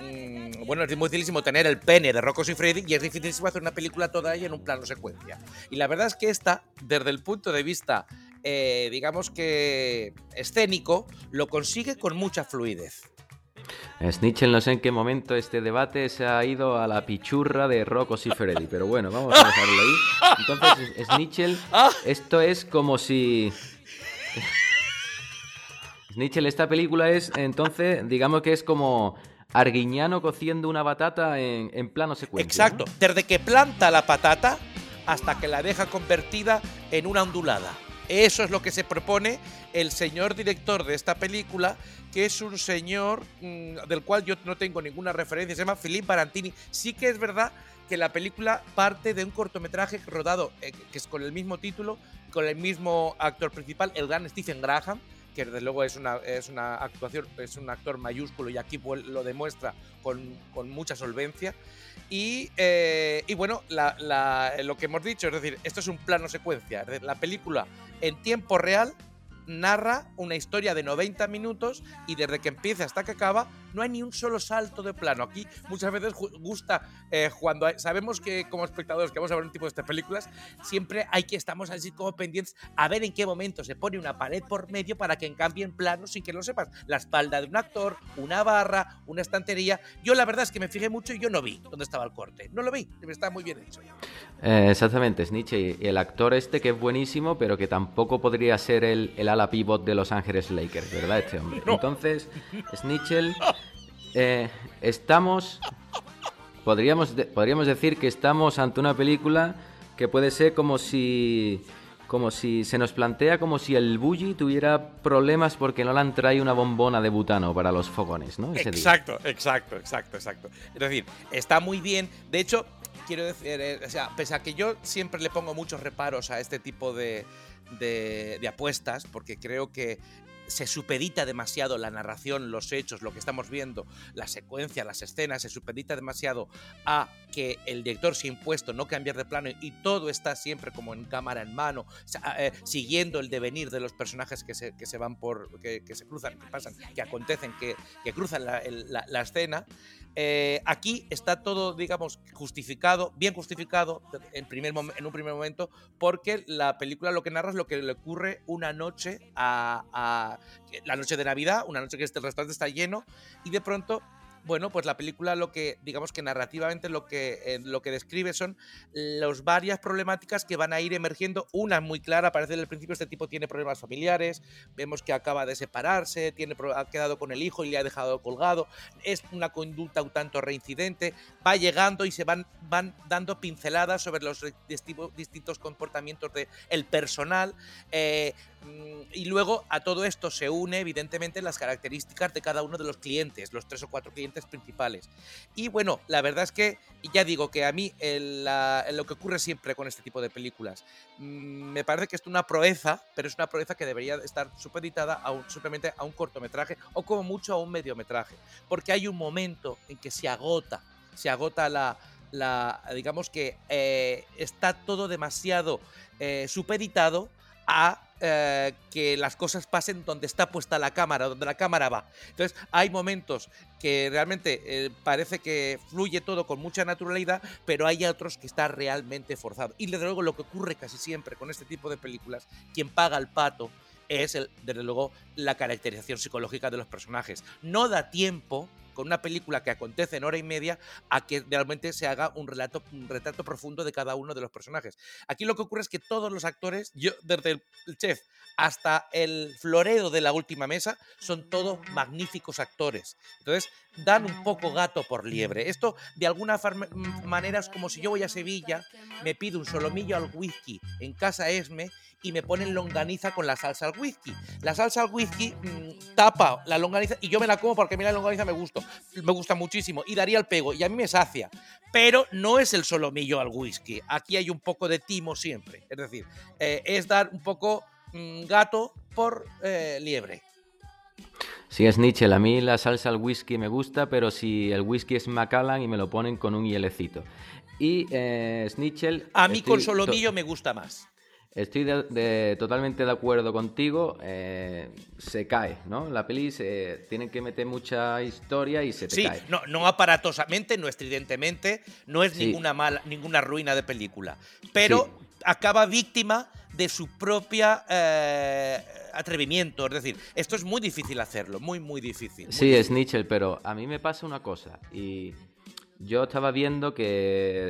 S9: mm, bueno, es dificilísimo tener el pene de Rocos y Freddy y es dificilísimo hacer una película toda ella en un plano secuencia. Y la verdad es que esta, desde el punto de vista, eh, digamos que escénico, lo consigue con mucha fluidez.
S1: Snitchell, no sé en qué momento este debate se ha ido a la pichurra de Rocos y Freddy, pero bueno, vamos a dejarlo ahí. Entonces, Snitchell, esto es como si... Snitchell, esta película es, entonces, digamos que es como Arguiñano cociendo una batata en, en plano secuencia.
S9: Exacto, desde que planta la patata hasta que la deja convertida en una ondulada. Eso es lo que se propone el señor director de esta película, que es un señor mm, del cual yo no tengo ninguna referencia, se llama Philippe Barantini. Sí que es verdad que la película parte de un cortometraje rodado eh, que es con el mismo título, con el mismo actor principal, el gran Stephen Graham, que desde luego es una, es una actuación, es un actor mayúsculo y aquí lo demuestra con, con mucha solvencia. Y, eh, y bueno, lo que hemos dicho, es decir, esto es un plano secuencia. La película en tiempo real narra una historia de 90 minutos y desde que empieza hasta que acaba no hay ni un solo salto de plano. Aquí muchas veces gusta eh, cuando hay- sabemos que como espectadores que vamos a ver un tipo de estas películas, siempre hay que estamos así como pendientes a ver en qué momento se pone una pared por medio para que cambien planos sin que lo sepas. La espalda de un actor, una barra, una estantería. Yo la verdad es que me fijé mucho y yo no vi dónde estaba el corte. No lo vi, está muy bien hecho.
S1: Eh, exactamente, Snitch y y el actor este que es buenísimo, pero que tampoco podría ser el, el ala pivot de Los Ángeles Lakers, ¿verdad? Este hombre. Entonces, Snitchell, eh, estamos, podríamos, podríamos decir que estamos ante una película que puede ser como si, como si se nos plantea como si el bully tuviera problemas porque no le han traído una bombona de butano para los fogones, ¿no? Ese día.
S9: Exacto, exacto, exacto, exacto. Es decir, está muy bien. De hecho, quiero decir, eh, o sea, pese a que yo siempre le pongo muchos reparos a este tipo de, de- apuestas, porque creo que se supedita demasiado la narración, los hechos, lo que estamos viendo, la secuencia, las escenas, se supedita demasiado a que el director se impuesto no cambiar de plano y todo está siempre como en cámara en mano, eh, siguiendo el devenir de los personajes que se, que se van por, que, se cruzan, que pasan, que acontecen, que, que cruzan la- la escena. Eh, aquí está todo, digamos, justificado, bien justificado en, primer en un primer momento, porque la película lo que narra es lo que le ocurre una noche a, a- la noche de Navidad, una noche que este restaurante está lleno, y de pronto, bueno, pues la película lo que, digamos que narrativamente lo que, eh, lo que describe son las varias problemáticas que van a ir emergiendo. Una muy clara, parece desde el principio, este tipo tiene problemas familiares, vemos que acaba de separarse, tiene, ha quedado con el hijo y le ha dejado colgado, es una conducta un tanto reincidente, va llegando y se van, van dando pinceladas sobre los distintos comportamientos del el personal. eh, mm, y luego a todo esto se une, evidentemente, las características de cada uno de los clientes, los tres o cuatro clientes principales. Y bueno, la verdad es que ya digo que a mí lo que ocurre siempre con este tipo de películas, mm, me parece que es una proeza, pero es una proeza que debería estar supeditada a simplemente a un cortometraje o como mucho a un mediometraje, porque hay un momento en que se agota, se agota la, la digamos que eh, está todo demasiado eh, supeditado a eh, que las cosas pasen donde está puesta la cámara, donde la cámara va. Entonces hay momentos que realmente eh, parece que fluye todo con mucha naturalidad, pero hay otros que está realmente forzado. Y desde luego lo que ocurre casi siempre con este tipo de películas, quien paga el pato es, el, desde luego, la caracterización psicológica de los personajes. No da tiempo con una película que acontece en hora y media a que realmente se haga un relato un retrato profundo de cada uno de los personajes. Aquí lo que ocurre es que todos los actores, yo desde el chef hasta el florero de la última mesa, son todos magníficos actores. Entonces, dan un poco gato por liebre. Esto, de alguna mm, manera, es como si yo voy a Sevilla, me pido un solomillo al whisky en casa Esme y me ponen longaniza con la salsa al whisky. La salsa al whisky mm, tapa la longaniza y yo me la como porque a mí la longaniza me gusta, me gusta muchísimo y daría el pego y a mí me sacia. Pero no es el solomillo al whisky. Aquí hay un poco de timo siempre. Es decir, eh, es dar un poco gato por eh, liebre.
S1: Sí, es Nietzsche. A mí la salsa al whisky me gusta, pero si el whisky es Macallan y me lo ponen con un hielecito. Y eh, Snitchell...
S9: A mí con
S1: estoy
S9: solomillo me gusta más.
S1: Estoy de- de- totalmente de acuerdo contigo. eh, se cae, ¿no? La peli se tienen que meter mucha historia y se te
S9: Sí,
S1: cae.
S9: no, no aparatosamente, no estridentemente, no es
S1: Sí.
S9: ninguna mala, ninguna ruina de película. Pero acaba víctima de su propia eh, atrevimiento. Es decir, esto es muy difícil hacerlo, muy, muy difícil. muy
S1: Sí,
S9: difícil.
S1: es Nietzsche, pero a mí me pasa una cosa. Y yo estaba viendo que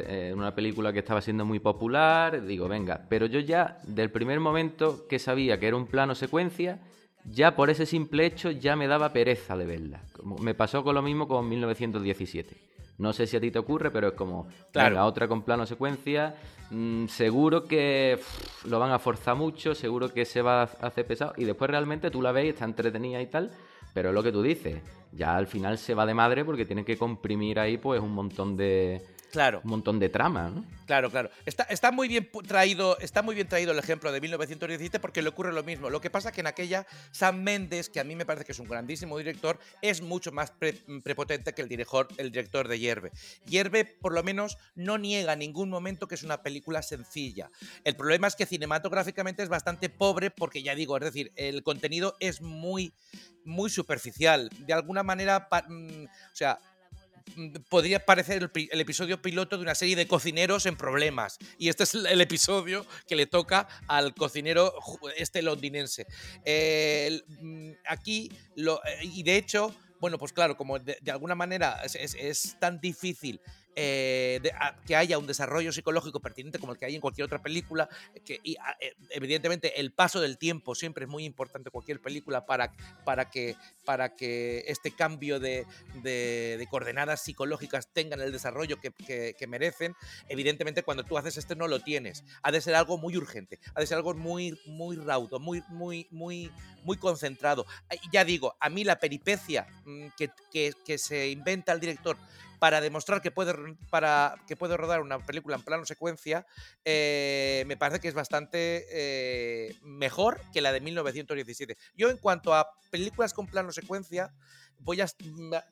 S1: eh, en una película que estaba siendo muy popular, digo, venga, pero yo ya, del primer momento que sabía que era un plano secuencia, ya por ese simple hecho ya me daba pereza de verla. Como- me pasó con lo mismo con 1917. No sé si a ti te ocurre, pero es como,
S9: Claro.
S1: venga, otra con plano secuencia, mm, seguro que pff, lo van a forzar mucho, seguro que se va a hacer pesado, y después realmente tú la ves está entretenida y tal, pero es lo que tú dices, ya al final se va de madre porque tienen que comprimir ahí pues un montón de,
S9: Claro.
S1: un montón de trama, ¿no?
S9: Claro, claro. Está, está, muy bien traído, está muy bien traído el ejemplo de 1917 porque le ocurre lo mismo. Lo que pasa que en aquella Sam Mendes, que a mí me parece que es un grandísimo director, es mucho más pre- prepotente que el director, el director de Hierve. Hierve, por lo menos, no niega en ningún momento que es una película sencilla. El problema es que cinematográficamente es bastante pobre porque, ya digo, es decir, el contenido es muy, muy superficial. De alguna manera, pa- mm, o sea, mm, podría parecer el, pi- el episodio piloto de una serie de cocineros en problemas. Y este es el, episodio que le toca al cocinero este londinense. Eh, mm, aquí, eh, y de hecho, bueno, pues claro, como de, alguna manera es tan difícil eh, de- a- que haya un desarrollo psicológico pertinente como el que hay en cualquier otra película, que y, a- eh, evidentemente el paso del tiempo siempre es muy importante en cualquier película para, para, que, para que este cambio de, de- de coordenadas psicológicas tengan el desarrollo que, que- que merecen. Evidentemente cuando tú haces este no lo tienes. Ha de ser algo muy urgente, ha de ser algo muy, muy raudo, muy, muy, muy, muy concentrado. Ya digo, a mí la peripecia mm, que- que se inventa el director para demostrar que puede, para, que puede rodar una película en plano secuencia, eh, me parece que es bastante eh, mejor que la de 1917. Yo en cuanto a películas con plano secuencia, voy a, me-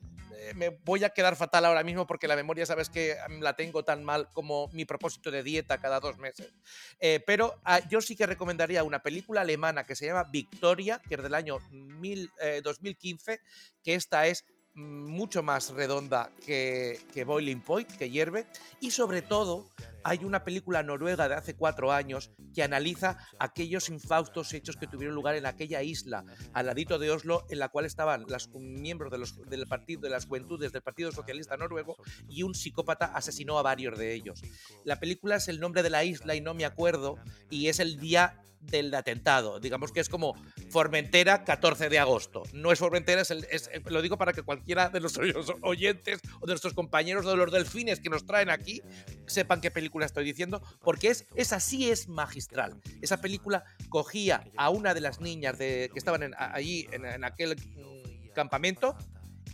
S9: me voy a quedar fatal ahora mismo porque la memoria, sabes que mm, la tengo tan mal como mi propósito de dieta cada dos meses. Eh, pero ah, yo sí que recomendaría una película alemana que se llama Victoria, que es del año mil- eh, 2015, que esta es mm, mucho más redonda que, que Boiling Point, que hierve, y sobre todo hay una película noruega de hace cuatro años que analiza aquellos infaustos hechos que tuvieron lugar en aquella isla, al ladito de Oslo, en la cual estaban los miembros de del partido, de las juventudes del Partido Socialista Noruego y un psicópata asesinó a varios de ellos. La película es el nombre de la isla y no me acuerdo, y es el día del atentado. Digamos que es como Formentera 14 de agosto. No es Formentera, es el- es- eh, lo digo para que cualquiera de nuestros oyentes o de nuestros compañeros de los delfines que nos traen aquí sepan qué película estoy diciendo, porque es, esa sí es magistral. Esa película cogía a una de las niñas de, que estaban allí en, en aquel mm, campamento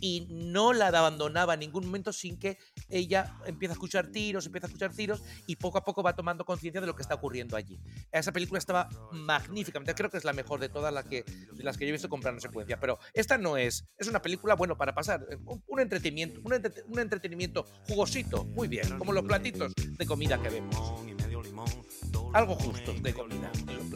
S9: y no la abandonaba en ningún momento sin que ella empiece a escuchar tiros, empieza a escuchar tiros y poco a poco va tomando conciencia de lo que está ocurriendo allí. Esa película estaba magníficamente, creo que es la mejor de todas las que, de las que yo he visto comprar en secuencia, pero esta no es, es una película, bueno, para pasar, eh, un, un entretenimiento, un, entrete- un entretenimiento jugosito, muy bien, como los platitos de comida que vemos. Algo justo de comida en los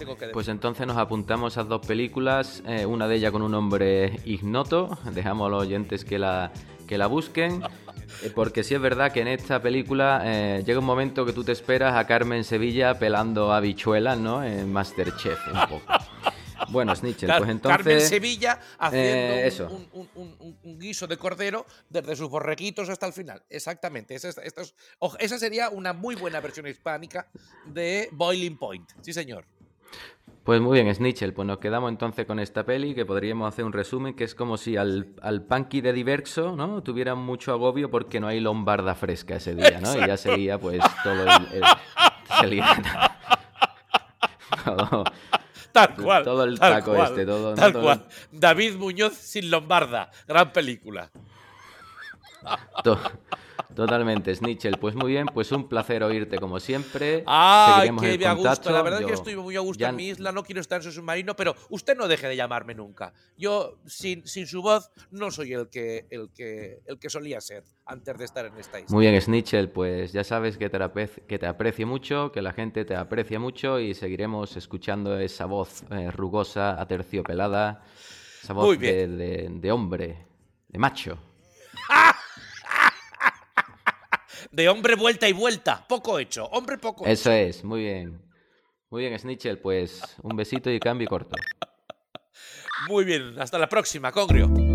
S9: tengo que decir.
S1: Pues entonces nos apuntamos a dos películas, eh, una de ellas con un nombre ignoto, dejamos a los oyentes que la, que la busquen, eh, porque sí es verdad que en esta película eh, llega un momento que tú te esperas a Carmen Sevilla pelando habichuelas, ¿no? En Masterchef, un poco. Bueno, Snitcher,
S9: Car-
S1: pues entonces...
S9: Carmen Sevilla haciendo
S1: eh,
S9: un-
S1: eso.
S9: Un, un- un- un- un guiso de cordero desde sus borreguitos hasta el final. Exactamente. Esa sería una muy buena versión hispánica de Boiling Point. Sí, señor.
S1: Pues muy bien, Snitchel, pues nos quedamos entonces con esta peli, que podríamos hacer un resumen, que es como si al, al punky de Diverso, ¿no? Tuvieran mucho agobio porque no hay lombarda fresca ese día, ¿no? Y ya sería pues todo el... el- sería- todo,
S9: Tal cual.
S1: todo el
S9: tal
S1: taco
S9: cual,
S1: este, todo... ¿no?
S9: Tal
S1: todo-
S9: cual. David Muñoz sin Lombarda. Gran película.
S1: To- totalmente, Snitchel. Pues muy bien, pues un placer oírte como siempre.
S9: ¡Ay,
S1: Seguiremos
S9: qué
S1: en
S9: me a gusto!
S1: contacto.
S9: La verdad es que
S1: Yo-
S9: estoy muy a gusto
S1: ya-
S9: en mi isla, no quiero estar en su submarino, pero usted no deje de llamarme nunca. Yo, sin, sin su voz, no soy el que, el, que, el que solía ser antes de estar en esta isla.
S1: Muy bien, Snitchel, pues ya sabes que te, apreci- que te aprecio mucho, que la gente te aprecia mucho y seguiremos escuchando esa voz eh, rugosa, aterciopelada, esa voz
S9: Muy
S1: de,
S9: bien.
S1: de- de hombre, de macho.
S9: De hombre vuelta y vuelta. Poco hecho. Hombre poco hecho.
S1: Eso es, muy bien. Muy bien, Snitchel, pues un besito y cambio y corto.
S9: Muy bien. Hasta la próxima, Congrio.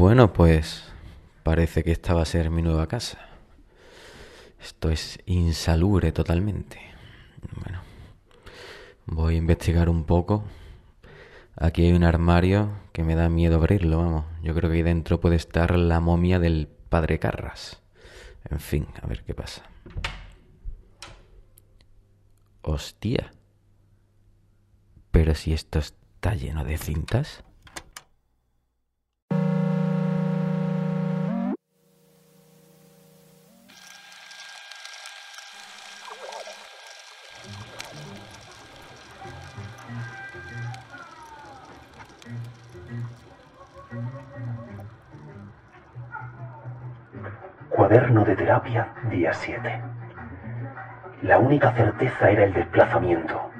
S1: Bueno, pues parece que esta va a ser mi nueva casa. Esto es insalubre totalmente. Bueno, voy a investigar un poco Aquí hay un armario que me da miedo abrirlo, vamos. Yo creo que ahí dentro puede estar la momia del padre Carras. En fin, a ver qué pasa. Hostia. Pero si esto está lleno de cintas.
S10: De terapia, día 7. La única certeza era el desplazamiento.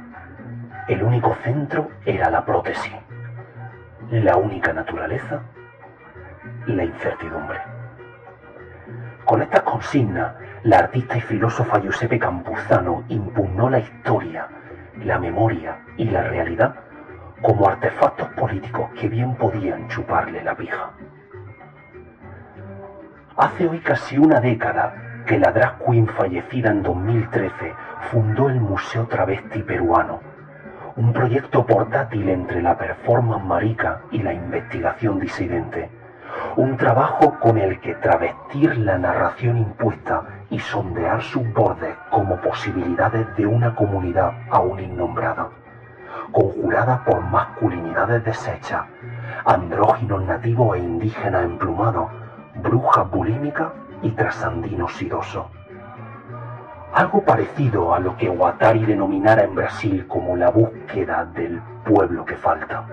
S10: El único centro era la prótesis. La única naturaleza, la incertidumbre. Con estas consignas, la artista y filósofa Giuseppe Campuzano impugnó la historia, la memoria y la realidad como artefactos políticos que bien podían chuparle la pija. Hace hoy casi una década que la drag queen fallecida en 2013 fundó el Museo Travesti Peruano, un proyecto portátil entre la performance marica y la investigación disidente, un trabajo con el que travestir la narración impuesta y sondear sus bordes como posibilidades de una comunidad aún innombrada, conjurada por masculinidades deshechas, andróginos nativos e indígenas emplumados, brujas bulímicas y trasandinos sidosos. Algo parecido a lo que Guattari denominara en Brasil como la búsqueda del pueblo que falta.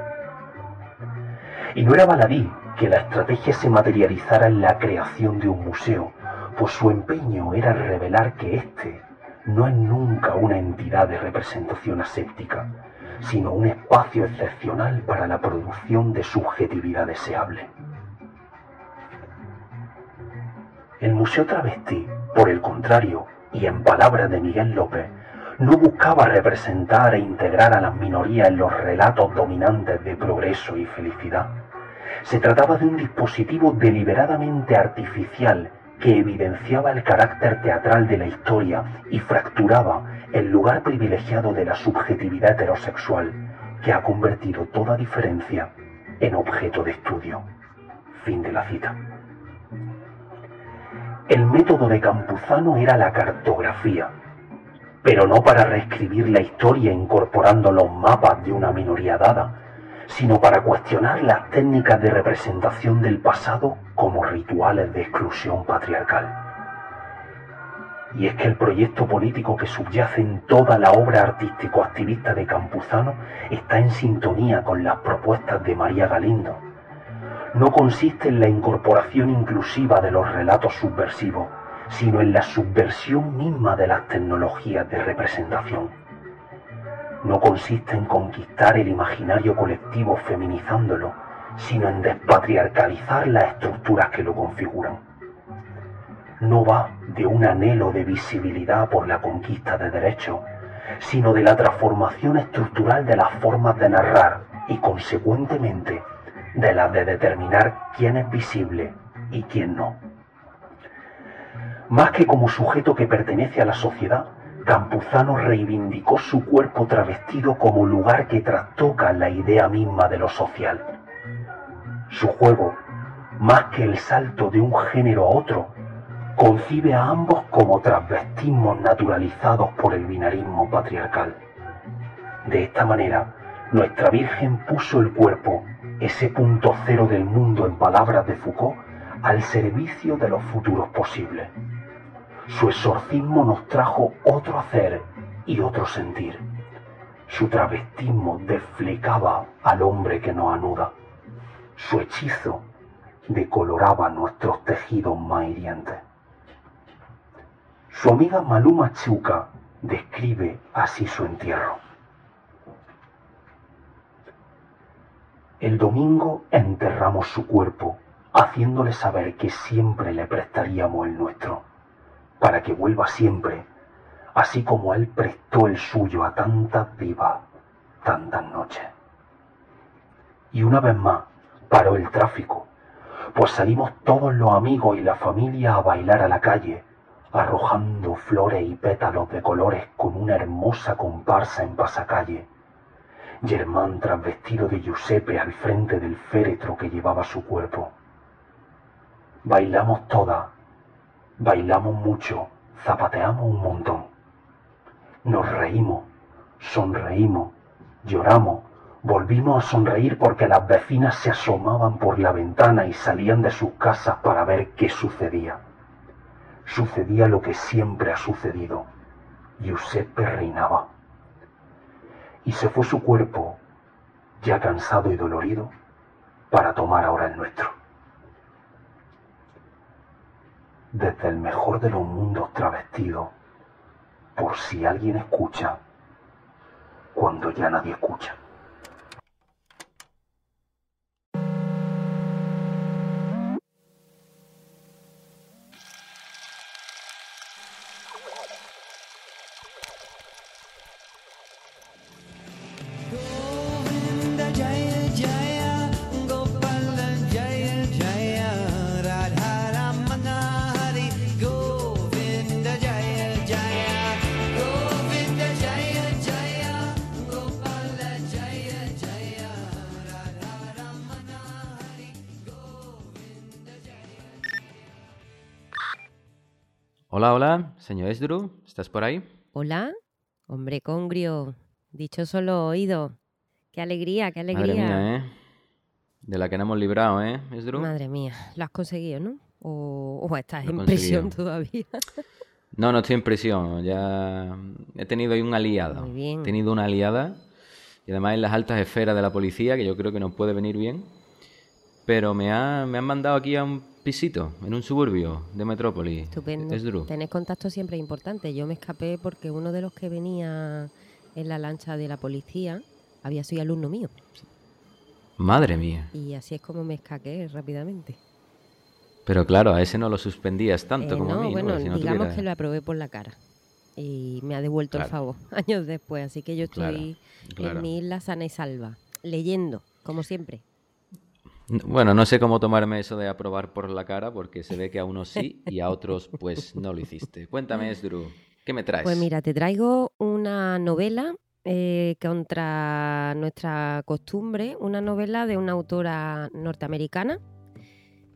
S10: Y no era baladí que la estrategia se materializara en la creación de un museo, pues su empeño era revelar que éste no es nunca una entidad de representación aséptica, sino un espacio excepcional para la producción de subjetividad deseable. El Museo Travesti, por el contrario, y en palabras de Miguel López, no buscaba representar e integrar a las minorías en los relatos dominantes de progreso y felicidad. Se trataba de un dispositivo deliberadamente artificial que evidenciaba el carácter teatral de la historia y fracturaba el lugar privilegiado de la subjetividad heterosexual que ha convertido toda diferencia en objeto de estudio. Fin de la cita. El método de Campuzano era la cartografía, pero no para reescribir la historia incorporando los mapas de una minoría dada, sino para cuestionar las técnicas de representación del pasado como rituales de exclusión patriarcal. Y es que el proyecto político que subyace en toda la obra artístico-activista de Campuzano está en sintonía con las propuestas de María Galindo. No consiste en la incorporación inclusiva de los relatos subversivos, sino en la subversión misma de las tecnologías de representación no consiste en conquistar el imaginario colectivo feminizándolo, sino en despatriarcalizar las estructuras que lo configuran. No va de un anhelo de visibilidad por la conquista de derechos, sino de la transformación estructural de las formas de narrar y, consecuentemente, de las de determinar quién es visible y quién no. Más que como sujeto que pertenece a la sociedad, Campuzano reivindicó su cuerpo travestido como lugar que trastoca la idea misma de lo social. Su juego, más que el salto de un género a otro, concibe a ambos como transvestismos naturalizados por el binarismo patriarcal. De esta manera, nuestra Virgen puso el cuerpo, ese punto cero del mundo en palabras de Foucault, al servicio de los futuros posibles. Su exorcismo nos trajo otro hacer y otro sentir. Su travestismo desflecaba al hombre que nos anuda. Su hechizo decoloraba nuestros tejidos más hirientes. Su amiga Maluma Chuca describe así su entierro. El domingo enterramos su cuerpo, haciéndole saber que siempre le prestaríamos el nuestro para que vuelva siempre, así como Él prestó el suyo a tantas vivas, tantas noches. Y una vez más paró el tráfico, pues salimos todos los amigos y la familia a bailar a la calle, arrojando flores y pétalos de colores con una hermosa comparsa en pasacalle. Germán trasvestido de Giuseppe al frente del féretro que llevaba su cuerpo. Bailamos todas, bailamos mucho, zapateamos un montón. Nos reímos, sonreímos, lloramos, volvimos a sonreír porque las vecinas se asomaban por la ventana y salían de sus casas para ver qué sucedía. Sucedía lo que siempre ha sucedido. Giuseppe reinaba. Y se fue su cuerpo, ya cansado y dolorido, para tomar ahora el nuestro. Desde el mejor de los mundos travestido, por si alguien escucha, cuando ya nadie escucha.
S1: Hola, señor Esdru, ¿estás por ahí?
S11: Hola, hombre congrio, dichoso lo oído. Qué alegría, qué alegría.
S1: Madre mía, ¿eh? De la que no hemos librado, ¿eh, Esdru?
S11: Madre mía, lo has conseguido, ¿no? O, o estás
S1: Lo
S11: en prisión todavía.
S1: No, no estoy en prisión. Ya he tenido ahí un aliado.
S11: Muy bien.
S1: He tenido una aliada y además en las altas esferas de la policía, que yo creo que nos puede venir bien. Pero me, ha- me han mandado aquí a un pisito, en un suburbio de Metrópoli.
S11: Estupendo. Tener contacto siempre es importante. Yo me escapé porque uno de los que venía en la lancha de la policía había sido alumno mío.
S1: Madre mía.
S11: Y así es como me escaqué rápidamente.
S1: Pero claro, a ese no lo suspendías tanto
S11: Eh,
S1: como
S11: no,
S1: a mí. ¿no?
S11: bueno,
S1: si no
S11: digamos
S1: tuviera-
S11: que lo aprobé por la cara. Y me ha devuelto
S1: Claro.
S11: el favor años después. Así que yo
S1: Claro,
S11: estoy
S1: claro.
S11: en mi isla sana y salva, leyendo, como siempre.
S1: Bueno, no sé cómo tomarme eso de aprobar por la cara, porque se ve que a unos sí y a otros pues no lo hiciste. Cuéntame, Esdru, ¿qué me traes?
S11: Pues mira, te traigo una novela eh, contra nuestra costumbre, una novela de una autora norteamericana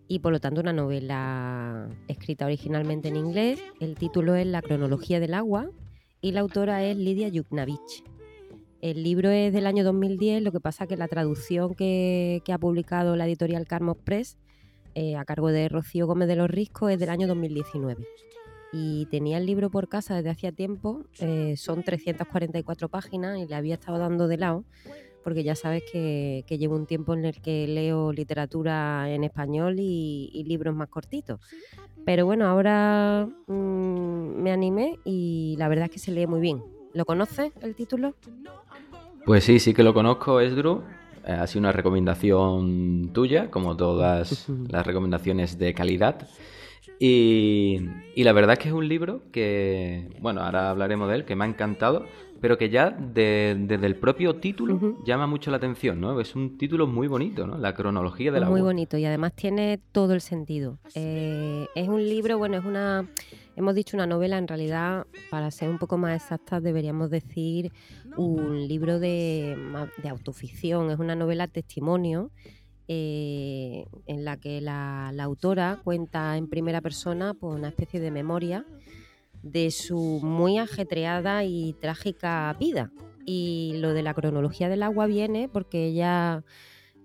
S11: y por lo tanto una novela escrita originalmente en inglés. El título es La cronología del agua y la autora es Lidia Yuknavich. El libro es del año 2010, lo que pasa que la traducción que, ha publicado la editorial Carmos Press eh, a cargo de Rocío Gómez de los Riscos es del año 2019 y tenía el libro por casa desde hacía tiempo, eh, son 344 páginas y le había estado dando de lado, porque ya sabes que, llevo un tiempo en el que leo literatura en español y, y libros más cortitos. Pero bueno, ahora mm, me animé y la verdad es que se lee muy bien. ¿Lo conoces el título?
S1: Pues sí, sí que lo conozco, Esdru. Eh, ha sido una recomendación tuya, como todas las recomendaciones de calidad. Y, y la verdad es que es un libro que, bueno, ahora hablaremos de él, que me ha encantado, pero que ya de- desde el propio título llama mucho la atención, ¿no? Es un título muy bonito, ¿no? La cronología del
S11: Muy
S1: agua.
S11: bonito y además tiene todo el sentido. Eh, es un libro, bueno, es una, hemos dicho una novela, en realidad, para ser un poco más exactas, deberíamos decir un libro de, de autoficción, es una novela testimonio. eh, en la que la, la autora cuenta en primera persona pues, una especie de memoria de su muy ajetreada y trágica vida. Y lo de la cronología del agua viene porque ella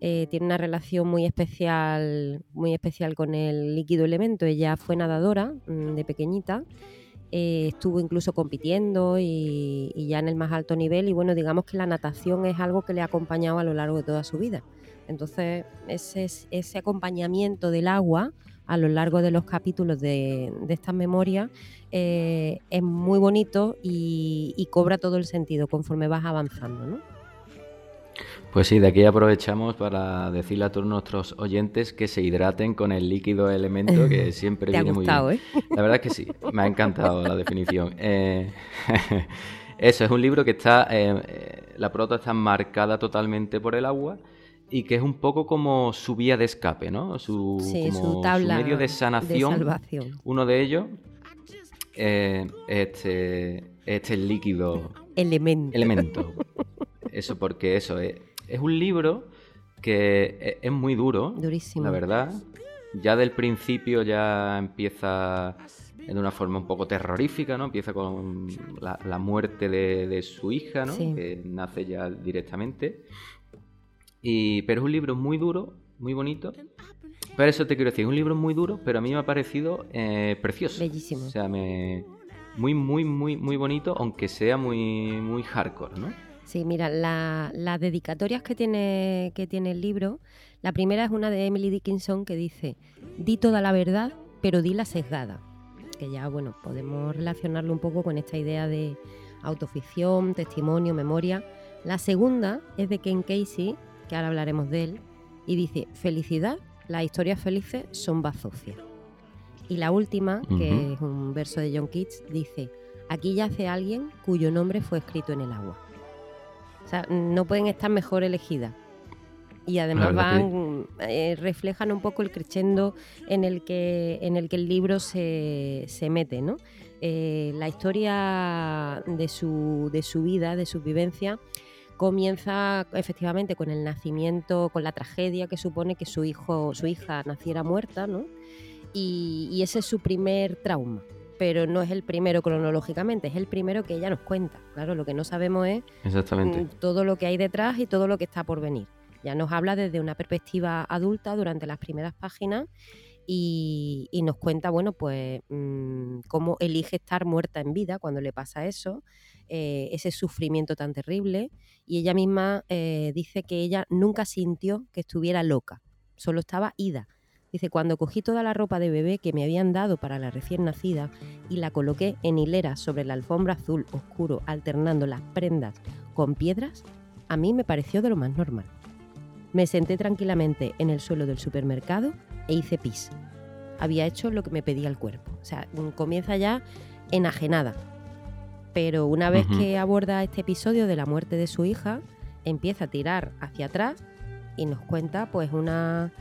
S11: eh, tiene una relación muy especial, muy especial con el líquido elemento. Ella fue nadadora mm, de pequeñita, eh, estuvo incluso compitiendo y, ya en el más alto nivel. Y bueno, digamos que la natación es algo que le ha acompañado a lo largo de toda su vida. Entonces, ese, ese acompañamiento del agua a lo largo de los capítulos de, de estas memorias eh, es muy bonito y, y cobra todo el sentido conforme vas avanzando, ¿no?
S1: Pues sí, de aquí aprovechamos para decirle a todos nuestros oyentes que se hidraten con el líquido elemento, que siempre
S11: Te ha
S1: viene
S11: gustado,
S1: muy
S11: ¿eh?
S1: bien. La verdad es que sí, me ha encantado la definición. Eh, eso, es un libro que está, eh, eh, la prota está marcada totalmente por el agua y que es un poco como su vía de escape, ¿no? Su,
S11: Sí,
S1: como
S11: su tabla
S1: medio de
S11: de
S1: sanación.
S11: salvación.
S1: Uno de ellos, eh, este, este líquido
S11: Elemento.
S1: elemento. Eso porque eso es, es un libro que e- es, muy duro,
S11: Durísimo.
S1: la verdad. Ya del principio ya empieza de una forma un poco terrorífica, ¿no? Empieza con la, la muerte de, de su hija, ¿no?
S11: Sí.
S1: Que nace ya directamente. Y, pero es un libro muy duro, muy bonito. Pero eso te quiero decir, es un libro muy duro, pero a mí me ha parecido eh, precioso.
S11: Bellísimo.
S1: O sea, me... muy, muy, muy, muy bonito, aunque sea muy, muy hardcore, ¿no?
S11: Sí, mira, la- las dedicatorias que tiene, que tiene el libro, la primera es una de Emily Dickinson que dice, di toda la verdad, pero di la sesgada. Que ya, bueno, podemos relacionarlo un poco con esta idea de autoficción, testimonio, memoria. La segunda es de Ken Casey, que ahora hablaremos de él, y dice, felicidad, las historias felices son bazofia. Y la última, que es un verso de John Keats, dice, aquí yace alguien cuyo nombre fue escrito en el agua. O sea, no pueden estar mejor elegidas. Y además
S1: que-
S11: van, eh, reflejan un poco el crescendo en el que, en el, que el libro se, se mete, ¿no? Eh, la historia de su, de su vida, de su vivencia, comienza efectivamente con el nacimiento, con la tragedia que supone que su hijo, su hija naciera muerta, ¿no? Y, y ese es su primer trauma. Pero no es el primero cronológicamente, es el primero que ella nos cuenta. Claro, lo que no sabemos es
S1: Exactamente.
S11: mm, todo lo que hay detrás y todo lo que está por venir. Ya nos habla desde una perspectiva adulta durante las primeras páginas y, y nos cuenta, bueno, pues mm, cómo elige estar muerta en vida cuando le pasa eso, eh, ese sufrimiento tan terrible. Y ella misma eh, dice que ella nunca sintió que estuviera loca, solo estaba ida. Dice, cuando cogí toda la ropa de bebé que me habían dado para la recién nacida y la coloqué en hilera sobre la alfombra azul oscuro, alternando las prendas con piedras, a mí me pareció de lo más normal. Me senté tranquilamente en el suelo del supermercado e hice pis. Había hecho lo que me pedía el cuerpo. O sea, mm, comienza ya enajenada. Pero una vez que aborda este episodio de la muerte de su hija, empieza a tirar hacia atrás y nos cuenta pues una,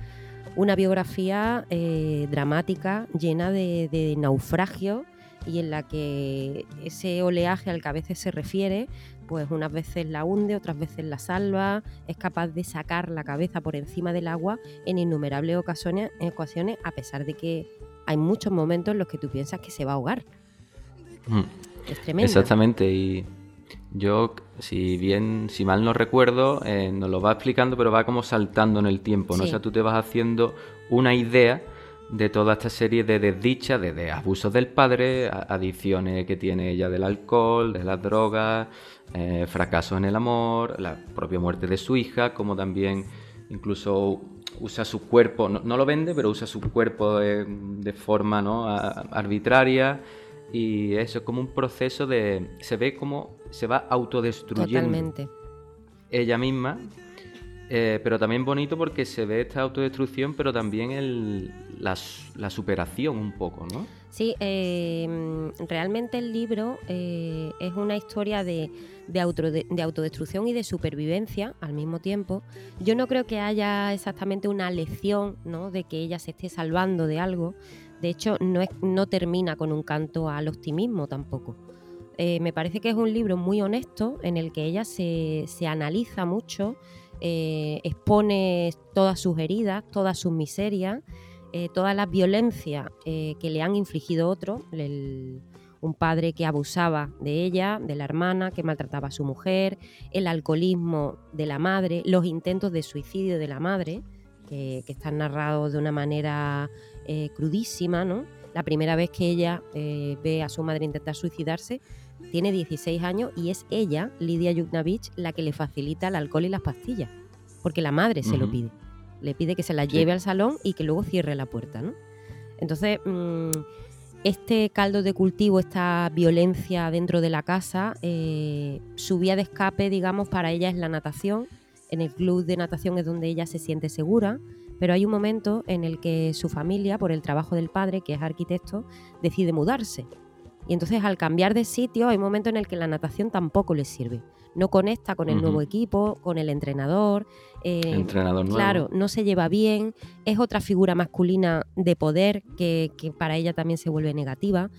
S11: una biografía eh, dramática llena de, de naufragios y en la que ese oleaje al que a veces se refiere, pues unas veces la hunde, otras veces la salva, es capaz de sacar la cabeza por encima del agua en innumerables ocasiones, ocasiones a pesar de que hay muchos momentos en los que tú piensas que se va a ahogar.
S1: Mm.
S11: Es tremendo.
S1: Exactamente, y yo, si bien, si mal no recuerdo, eh, nos lo va explicando, pero va como saltando en el tiempo, ¿no?
S11: Sí.
S1: O sea, tú te vas haciendo una idea de toda esta serie de desdichas, de, de abusos del padre, adicciones que tiene ella del alcohol, de las drogas, eh, fracasos en el amor, la propia muerte de su hija, como también incluso usa su cuerpo, no, no lo vende, pero usa su cuerpo eh, de forma ¿no? a- arbitraria y eso es como un proceso de... se ve como se va autodestruyendo
S11: Totalmente.
S1: ella misma, eh, pero también bonito porque se ve esta autodestrucción, pero también el, la, la superación un poco, ¿no?
S11: Sí, eh, realmente el libro eh, es una historia de, de, autode- de autodestrucción y de supervivencia al mismo tiempo. Yo no creo que haya exactamente una lección ¿no? de que ella se esté salvando de algo. De hecho, no, no termina con un canto al optimismo tampoco. Eh, me parece que es un libro muy honesto en el que ella se, se analiza mucho, eh, expone todas sus heridas, todas sus miserias, eh, todas las violencias que le han infligido otros, un padre que abusaba de ella, de la hermana, que maltrataba a su mujer, el alcoholismo de la madre, los intentos de suicidio de la madre, que están narrados de una manera eh, crudísima, ¿no? La primera vez que ella eh, ve a su madre intentar suicidarse, tiene 16 años y es ella, Lidia Yuknavich, la que le facilita el alcohol y las pastillas, porque la madre se lo pide. Le pide que se la
S1: Sí.
S11: lleve al salón y que luego cierre la puerta, ¿no? Entonces, mm, este caldo de cultivo, esta violencia dentro de la casa, eh, su vía de escape, digamos, para ella es la natación. En el club de natación es donde ella se siente segura, pero hay un momento en el que su familia, por el trabajo del padre, que es arquitecto, decide mudarse. Y entonces al cambiar de sitio hay un momento en el que la natación tampoco le sirve. No conecta con el nuevo equipo, con el entrenador. eh,
S1: Entrenador nuevo.
S11: Claro, no se lleva bien, es otra figura masculina de poder que, que para ella también se vuelve negativa.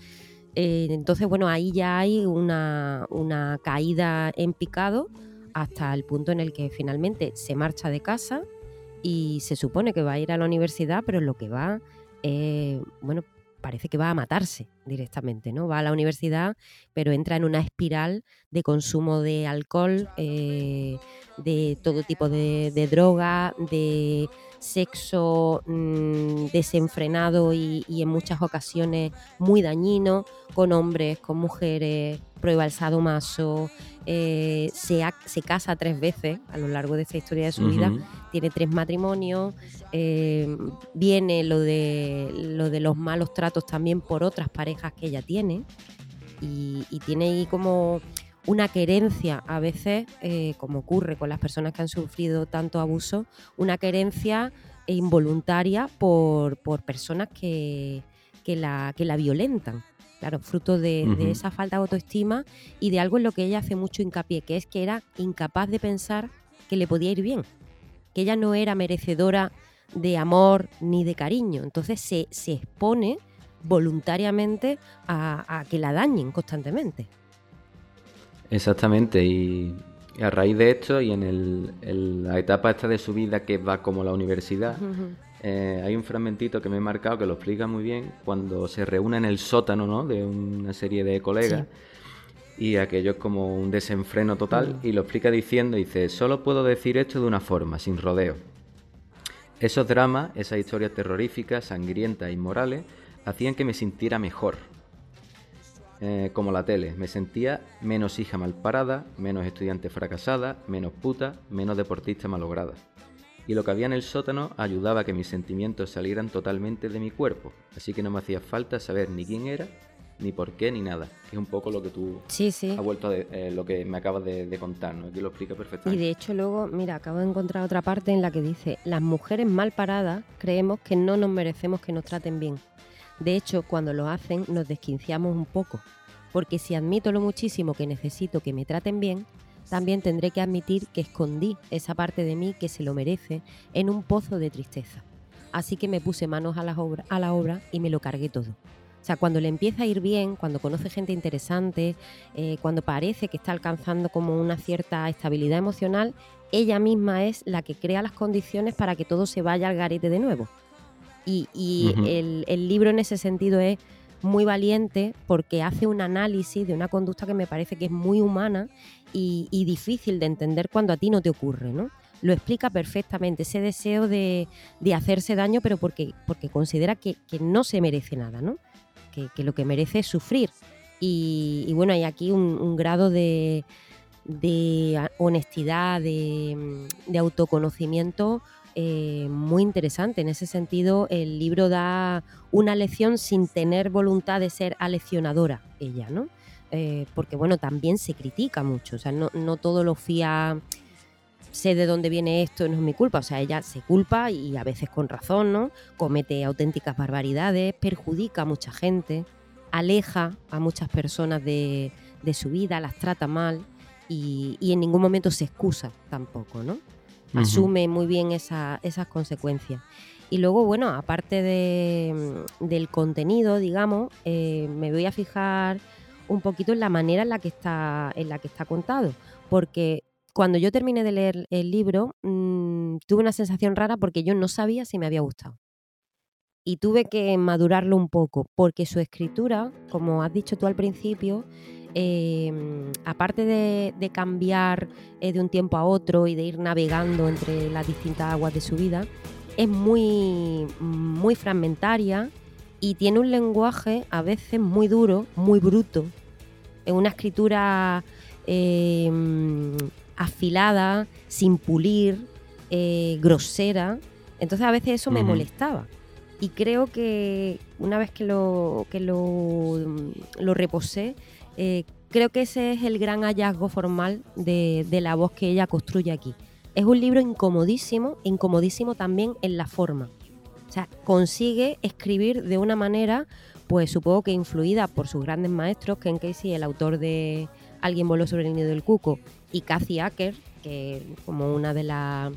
S11: Eh, entonces, bueno, ahí ya hay una, una caída en picado hasta el punto en el que finalmente se marcha de casa y se supone que va a ir a la universidad, pero lo que va, eh, bueno, parece que va a matarse directamente, ¿no? Va a la universidad, pero entra en una espiral de consumo de alcohol, eh, de todo tipo de, de droga, de sexo mm, desenfrenado y, y en muchas ocasiones muy dañino, con hombres, con mujeres, prueba el sadomaso, eh, se, ha- se casa tres veces a lo largo de esta historia de su vida, tiene tres matrimonios, eh, viene lo de, lo de los malos tratos también por otras parejas que ella tiene. Y, y tiene ahí como una querencia a veces, eh, como ocurre con las personas que han sufrido tanto abuso, una querencia involuntaria por, por personas que, que la, que la violentan. Claro, fruto de, esa falta de autoestima y de algo en lo que ella hace mucho hincapié, que es que era incapaz de pensar que le podía ir bien, que ella no era merecedora de amor ni de cariño. Entonces se, se expone voluntariamente a, a que la dañen constantemente.
S1: Exactamente, y, a raíz de esto y en, el- en la etapa esta de su vida que va como la universidad, eh, hay un fragmentito que me he marcado que lo explica muy bien cuando se reúne en el sótano ¿no? de una serie de colegas y aquello es como un desenfreno total y lo explica diciendo, dice, solo puedo decir esto de una forma, sin rodeo. Esos dramas, esas historias terroríficas, sangrientas, inmorales, hacían que me sintiera mejor. Eh, como la tele, me sentía menos hija malparada, menos estudiante fracasada, menos puta, menos deportista malograda. Y lo que había en el sótano ayudaba a que mis sentimientos salieran totalmente de mi cuerpo, así que no me hacía falta saber ni quién era, ni por qué, ni nada. Que es un poco lo que tú
S11: Sí, sí.
S1: has vuelto a de- eh, lo que me acabas de, de contar, ¿no? Aquí lo explica
S11: Y
S1: perfectamente.
S11: de hecho luego, mira, acabo de encontrar otra parte en la que dice, las mujeres mal paradas creemos que no nos merecemos que nos traten bien. De hecho, cuando lo hacen nos desquiciamos un poco, porque si admito lo muchísimo que necesito que me traten bien, también tendré que admitir que escondí esa parte de mí que se lo merece en un pozo de tristeza. Así que me puse manos a la obra, a la obra y me lo cargué todo. O sea, cuando le empieza a ir bien, cuando conoce gente interesante, eh, cuando parece que está alcanzando como una cierta estabilidad emocional, ella misma es la que crea las condiciones para que todo se vaya al garete de nuevo. Y, y
S12: Ujú.
S11: el, el libro en ese sentido es muy valiente porque hace un análisis de una conducta que me parece que es muy humana y, difícil de entender cuando a ti no te ocurre, ¿no? Lo explica perfectamente, ese deseo de, de hacerse daño, pero porque, porque considera que, que no se merece nada, ¿no? Que, que lo que merece es sufrir. Y, bueno, hay aquí un, grado de, de honestidad, de, de autoconocimiento eh, muy interesante. En ese sentido, el libro da una lección sin tener voluntad de ser aleccionadora ella, ¿no? Eh, porque bueno, también se critica mucho, o sea, no, no todo lo fía sé de dónde viene esto, no es mi culpa. O sea, ella se culpa y a veces con razón, ¿no? Comete auténticas barbaridades, perjudica a mucha gente, aleja a muchas personas de, de su vida, las trata mal y, y en ningún momento se excusa tampoco, ¿no? Asume muy bien esa- esas consecuencias. Y luego, bueno, aparte de, mm, del contenido, digamos, eh, me voy a fijar un poquito en la manera en la que está, en la que está contado. Porque cuando yo terminé de leer el libro, mm, tuve una sensación rara porque yo no sabía si me había gustado. Y tuve que madurarlo un poco, porque su escritura, como has dicho tú al principio, eh, aparte de, de cambiar eh, de un tiempo a otro y de ir navegando entre las distintas aguas de su vida, es muy, muy fragmentaria y tiene un lenguaje a veces muy duro, muy bruto, en una escritura eh, afilada, sin pulir, eh, grosera. Entonces a veces eso me molestaba. Y creo que una vez que lo, que lo, lo reposé, eh, creo que ese es el gran hallazgo formal de, de la voz que ella construye aquí. Es un libro incomodísimo, incomodísimo también en la forma. Sea, consigue escribir de una manera, pues supongo que influida por sus grandes maestros, Ken Casey, el autor de Alguien voló sobre el nido del cuco, y Cathy Acker, que como una de las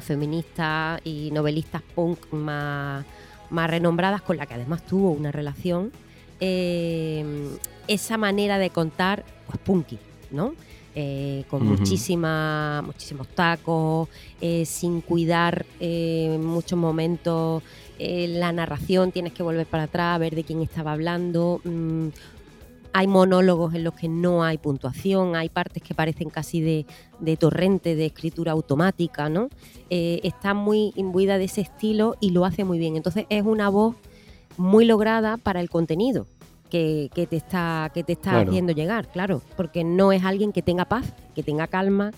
S11: feministas y novelistas punk más, más renombradas, con la que además tuvo una relación, eh, esa manera de contar, pues punky, ¿no? Eh, con muchísima, muchísimos tacos, eh, sin cuidar eh, en muchos momentos eh, la narración, tienes que volver para atrás, ver de quién estaba hablando. mm, hay monólogos en los que no hay puntuación, hay partes que parecen casi de, de torrente, de escritura automática, ¿no? Eh, está muy imbuida de ese estilo y lo hace muy bien. Entonces es una voz muy lograda para el contenido que, que te está, que te está
S1: Claro.
S11: haciendo llegar, claro, porque no es alguien que tenga paz, que tenga calma,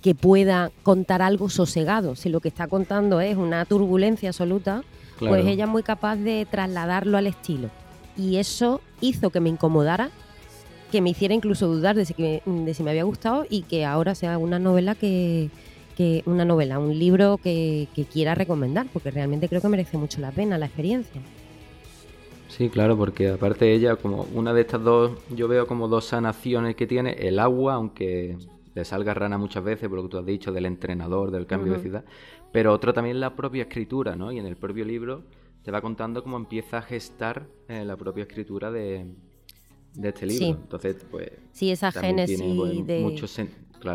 S11: que pueda contar algo sosegado. Si lo que está contando es una turbulencia absoluta,
S1: Claro.
S11: pues ella es muy capaz de trasladarlo al estilo. Y eso hizo que me incomodara, que me hiciera incluso dudar de si, que- de si me había gustado y que ahora sea una novela que, que una novela, un libro que, que quiera recomendar, porque realmente creo que merece mucho la pena la experiencia.
S1: Sí, claro, porque aparte ella, como una de estas dos, yo veo como dos sanaciones que tiene, el agua, aunque le salga rana muchas veces, por lo que tú has dicho, del entrenador, del cambio de ciudad, pero otro también la propia escritura, ¿no? Y en el propio libro te va contando cómo empieza a gestar eh, la propia escritura de, de este libro.
S11: Sí.
S1: Entonces, pues...
S11: Sí, esa génesis
S1: tiene, pues,
S11: de,
S1: mucho sen-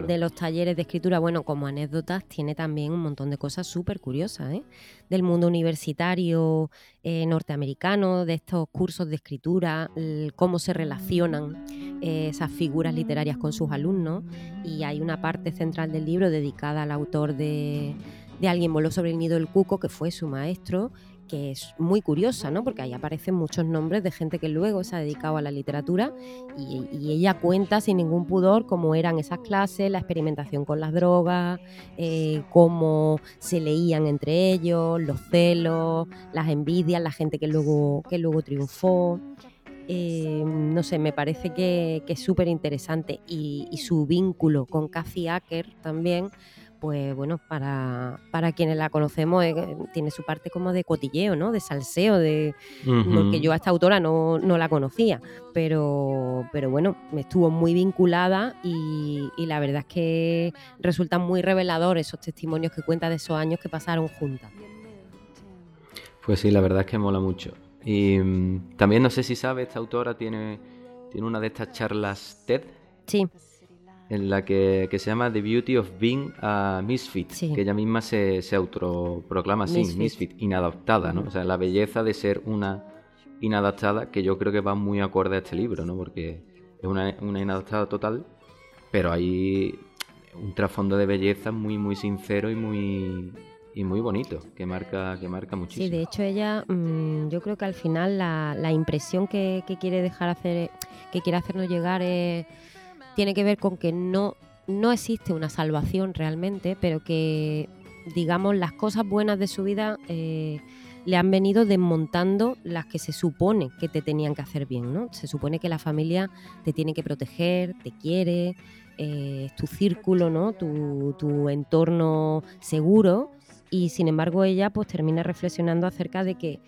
S11: de los talleres de escritura, bueno, como anécdotas, tiene también un montón de cosas súper curiosas, ¿eh? Del mundo universitario eh, norteamericano, de estos cursos de escritura, cómo se relacionan eh, esas figuras literarias con sus alumnos. Y hay una parte central del libro dedicada al autor de, de Alguien voló sobre el nido del cuco, que fue su maestro, que es muy curiosa, ¿no? Porque ahí aparecen muchos nombres de gente que luego se ha dedicado a la literatura y, ella cuenta sin ningún pudor cómo eran esas clases, la experimentación con las drogas, eh, cómo se leían entre ellos, los celos, las envidias, la gente que luego, que luego triunfó. Eh, no sé, me parece que, es súper interesante y, y su vínculo con Cathy Acker también, pues bueno, para, para quienes la conocemos eh, tiene su parte como de cotilleo, ¿no? De salseo, de,
S1: Ujú.
S11: porque yo a esta autora no, no la conocía, pero, pero bueno, me estuvo muy vinculada y, y la verdad es que resultan muy reveladores esos testimonios que cuenta de esos años que pasaron juntas.
S1: Pues sí, la verdad es que mola mucho. Y mm, también no sé si sabe, esta autora tiene, tiene una de estas charlas TED.
S11: Sí.
S1: En la que, que se llama The Beauty of Being a Misfit,
S11: Sí.
S1: que ella misma se, se autoproclama así,
S11: Misfit.
S1: misfit. inadaptada, ¿no? O sea, la belleza de ser una inadaptada, que yo creo que va muy acorde a este libro, ¿no? Porque es una, una inadaptada total, pero hay un trasfondo de belleza muy, muy sincero y muy, y muy bonito, que marca, que marca muchísimo.
S11: Sí, de hecho ella, mm, yo creo que al final la, la impresión que, que quiere dejar hacer, que quiere hacernos llegar es- tiene que ver con que no, no existe una salvación realmente, pero que digamos las cosas buenas de su vida eh, le han venido desmontando las que se supone que te tenían que hacer bien, ¿no? Se supone que la familia te tiene que proteger, te quiere, eh, es tu círculo, ¿no? Tu, tu entorno seguro y sin embargo ella pues termina reflexionando acerca de que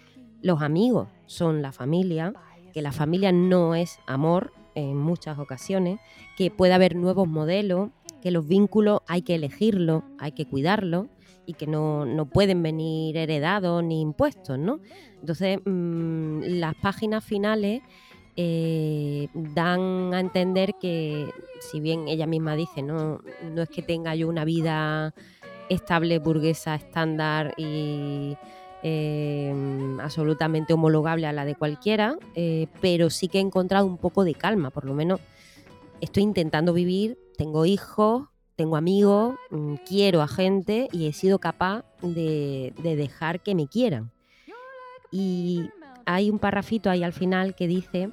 S11: los amigos son la familia, que la familia no es amor en muchas ocasiones, que puede haber nuevos modelos, que los vínculos hay que elegirlos, hay que cuidarlos y que no, no pueden venir heredados ni impuestos, ¿no? Entonces, mm, las páginas finales eh, dan a entender que, si bien ella misma dice, no, no es que tenga yo una vida estable, burguesa, estándar y eh, absolutamente homologable a la de cualquiera, eh, pero sí que he encontrado un poco de calma, por lo menos estoy intentando vivir, tengo hijos, tengo amigos, mm, quiero a gente y he sido capaz de, de dejar que me quieran. Y hay un parrafito ahí al final que dice,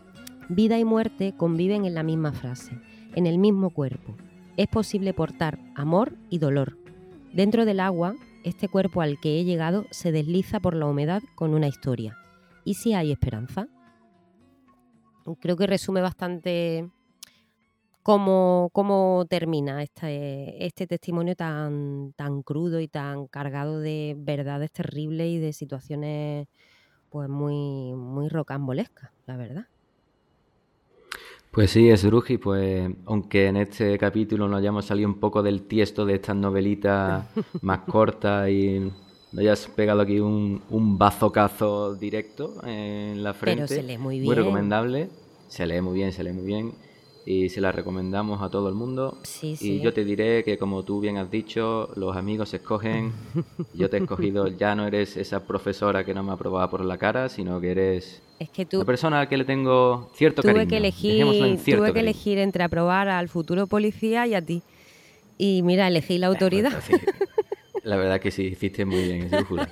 S11: vida y muerte conviven en la misma frase, en el mismo cuerpo. Es posible portar amor y dolor. Dentro del agua, este cuerpo al que he llegado se desliza por la humedad con una historia. ¿Y si hay esperanza? Creo que resume bastante cómo, cómo termina este, este testimonio tan, tan crudo y tan cargado de verdades terribles y de situaciones pues muy, muy rocambolescas, la verdad.
S1: Pues sí, es Ruji, pues aunque en este capítulo nos hayamos salido un poco del tiesto de estas novelitas más cortas y nos hayas pegado aquí un, un bazocazo directo en la frente.
S11: se lee muy
S1: Muy
S11: bien.
S1: recomendable. Se lee muy bien, se lee muy bien. Y se la recomendamos a todo el mundo.
S11: Sí,
S1: Y yo te diré que como tú bien has dicho, los amigos se escogen. Yo te he escogido, ya no eres esa profesora que no me aprobaba por la cara, sino que eres
S11: Es que tú
S1: una persona a la que le tengo cierto
S11: tuve
S1: cariño.
S11: que
S1: en
S11: elegir,
S1: cierto
S11: tuve que
S1: cariño.
S11: elegir entre aprobar al futuro policía y a ti. Y mira, elegí la autoridad.
S1: La verdad que sí, hiciste muy bien, Esdrújula.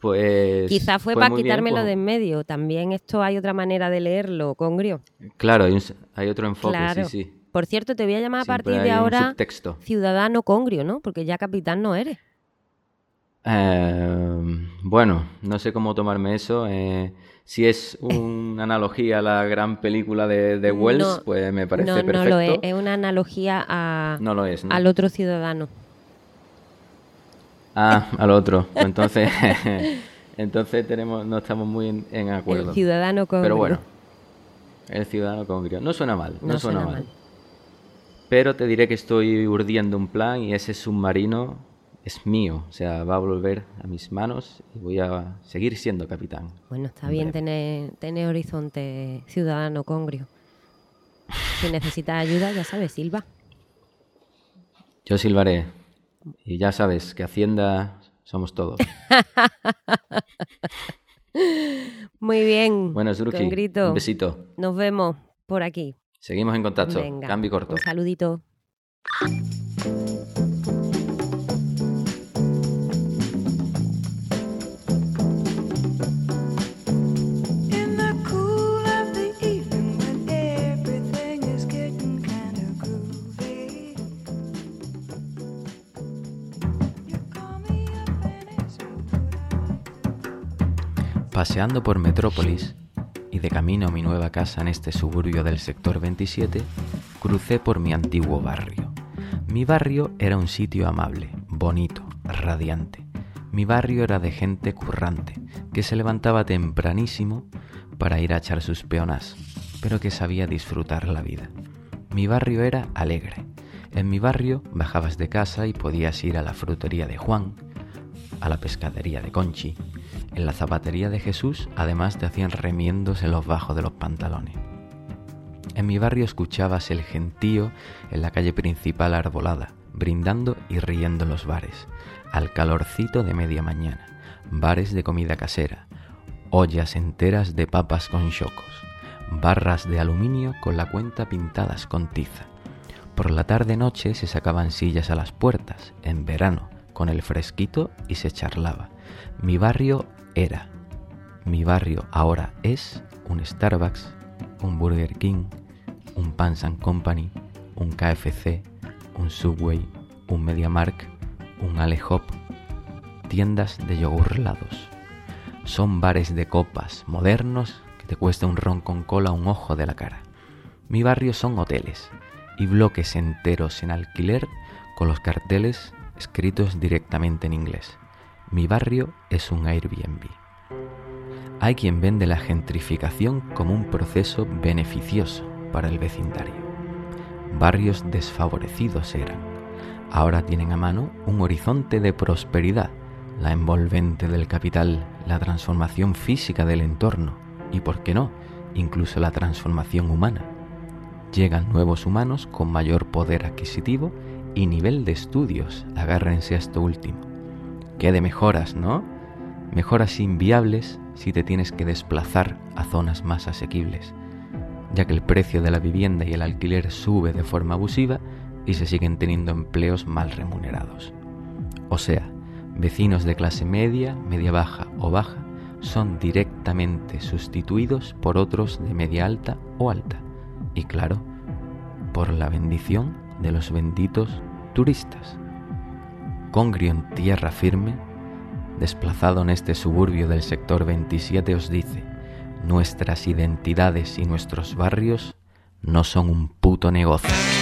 S1: Pues.
S11: Quizás fue
S1: pues
S11: para
S1: muy bien,
S11: quitármelo
S1: pues,
S11: de en medio. También esto hay otra manera de leerlo, Congrio.
S1: Claro, hay, un s- hay otro enfoque,
S11: claro.
S1: sí, sí.
S11: Por cierto, te voy a llamar a partir de ahora ciudadano Congrio, ¿no? Porque ya capitán no eres.
S1: Eh, bueno, no sé cómo tomarme eso. eh, si es una analogía a la gran película de, de Wells,
S11: No,
S1: pues me parece
S11: no,
S1: perfecto.
S11: no lo es. Es una analogía a,
S1: No lo es,
S11: al otro ciudadano.
S1: Ah, al otro. Entonces, entonces tenemos, no estamos muy en, en acuerdo.
S11: El ciudano Congrio.
S1: Pero bueno, el ciudadano congrio. No suena mal, no,
S11: No
S1: suena,
S11: suena
S1: mal.
S11: mal.
S1: Pero te diré que estoy urdiendo un plan y ese submarino es mío. O sea, va a volver a mis manos y voy a seguir siendo capitán.
S11: Bueno, está bien tener, tener horizonte ciudadano Congrio. Si necesitas ayuda, ya sabes, Silva.
S1: Yo silbaré. Y ya sabes que Hacienda somos todos.
S11: Muy bien.
S1: Bueno, Sruki,
S11: Congrito.
S1: un besito.
S11: Nos vemos por aquí.
S1: Seguimos en contacto.
S11: Venga,
S1: Cambio corto.
S11: Un saludito.
S1: Paseando por Metrópolis y de camino a mi nueva casa en este suburbio del sector 27, crucé por mi antiguo barrio. Mi barrio era un sitio amable, bonito, radiante. Mi barrio era de gente currante, que se levantaba tempranísimo para ir a echar sus peonas, pero que sabía disfrutar la vida. Mi barrio era alegre. En mi barrio bajabas de casa y podías ir a la frutería de Juan, a la pescadería de Conchi. En la zapatería de Jesús además te hacían remiendos en los bajos de los pantalones. En mi barrio escuchabas el gentío en la calle principal arbolada, brindando y riendo en los bares, al calorcito de media mañana, bares de comida casera, ollas enteras de papas con chocos, barras de aluminio con la cuenta pintadas con tiza. Por la tarde-noche se sacaban sillas a las puertas, en verano, con el fresquito y se charlaba. Mi barrio era, mi barrio ahora es un Starbucks, un Burger King, un Pans and Company, un KFC, un Subway, un MediaMark, un Alehop, tiendas de yogur helados. Son bares de copas modernos que te cuesta un ron con cola un ojo de la cara. Mi barrio son hoteles y bloques enteros en alquiler con los carteles escritos directamente en inglés. Mi barrio es un Airbnb. Hay quien vende la gentrificación como un proceso beneficioso para el vecindario. Barrios desfavorecidos eran. Ahora tienen a mano un horizonte de prosperidad, la envolvente del capital, la transformación física del entorno y, por qué no, incluso la transformación humana. Llegan nuevos humanos con mayor poder adquisitivo y nivel de estudios, agárrense a esto último. ¿Qué de mejoras, no? Mejoras inviables si te tienes que desplazar a zonas más asequibles, ya que el precio de la vivienda y el alquiler sube de forma abusiva y se siguen teniendo empleos mal remunerados. O sea, vecinos de clase media, media baja o baja son directamente sustituidos por otros de media alta o alta. Y claro, por la bendición de los benditos turistas. Congrio en tierra firme, desplazado en este suburbio del sector 27, os dice, nuestras identidades y nuestros barrios no son un puto negocio.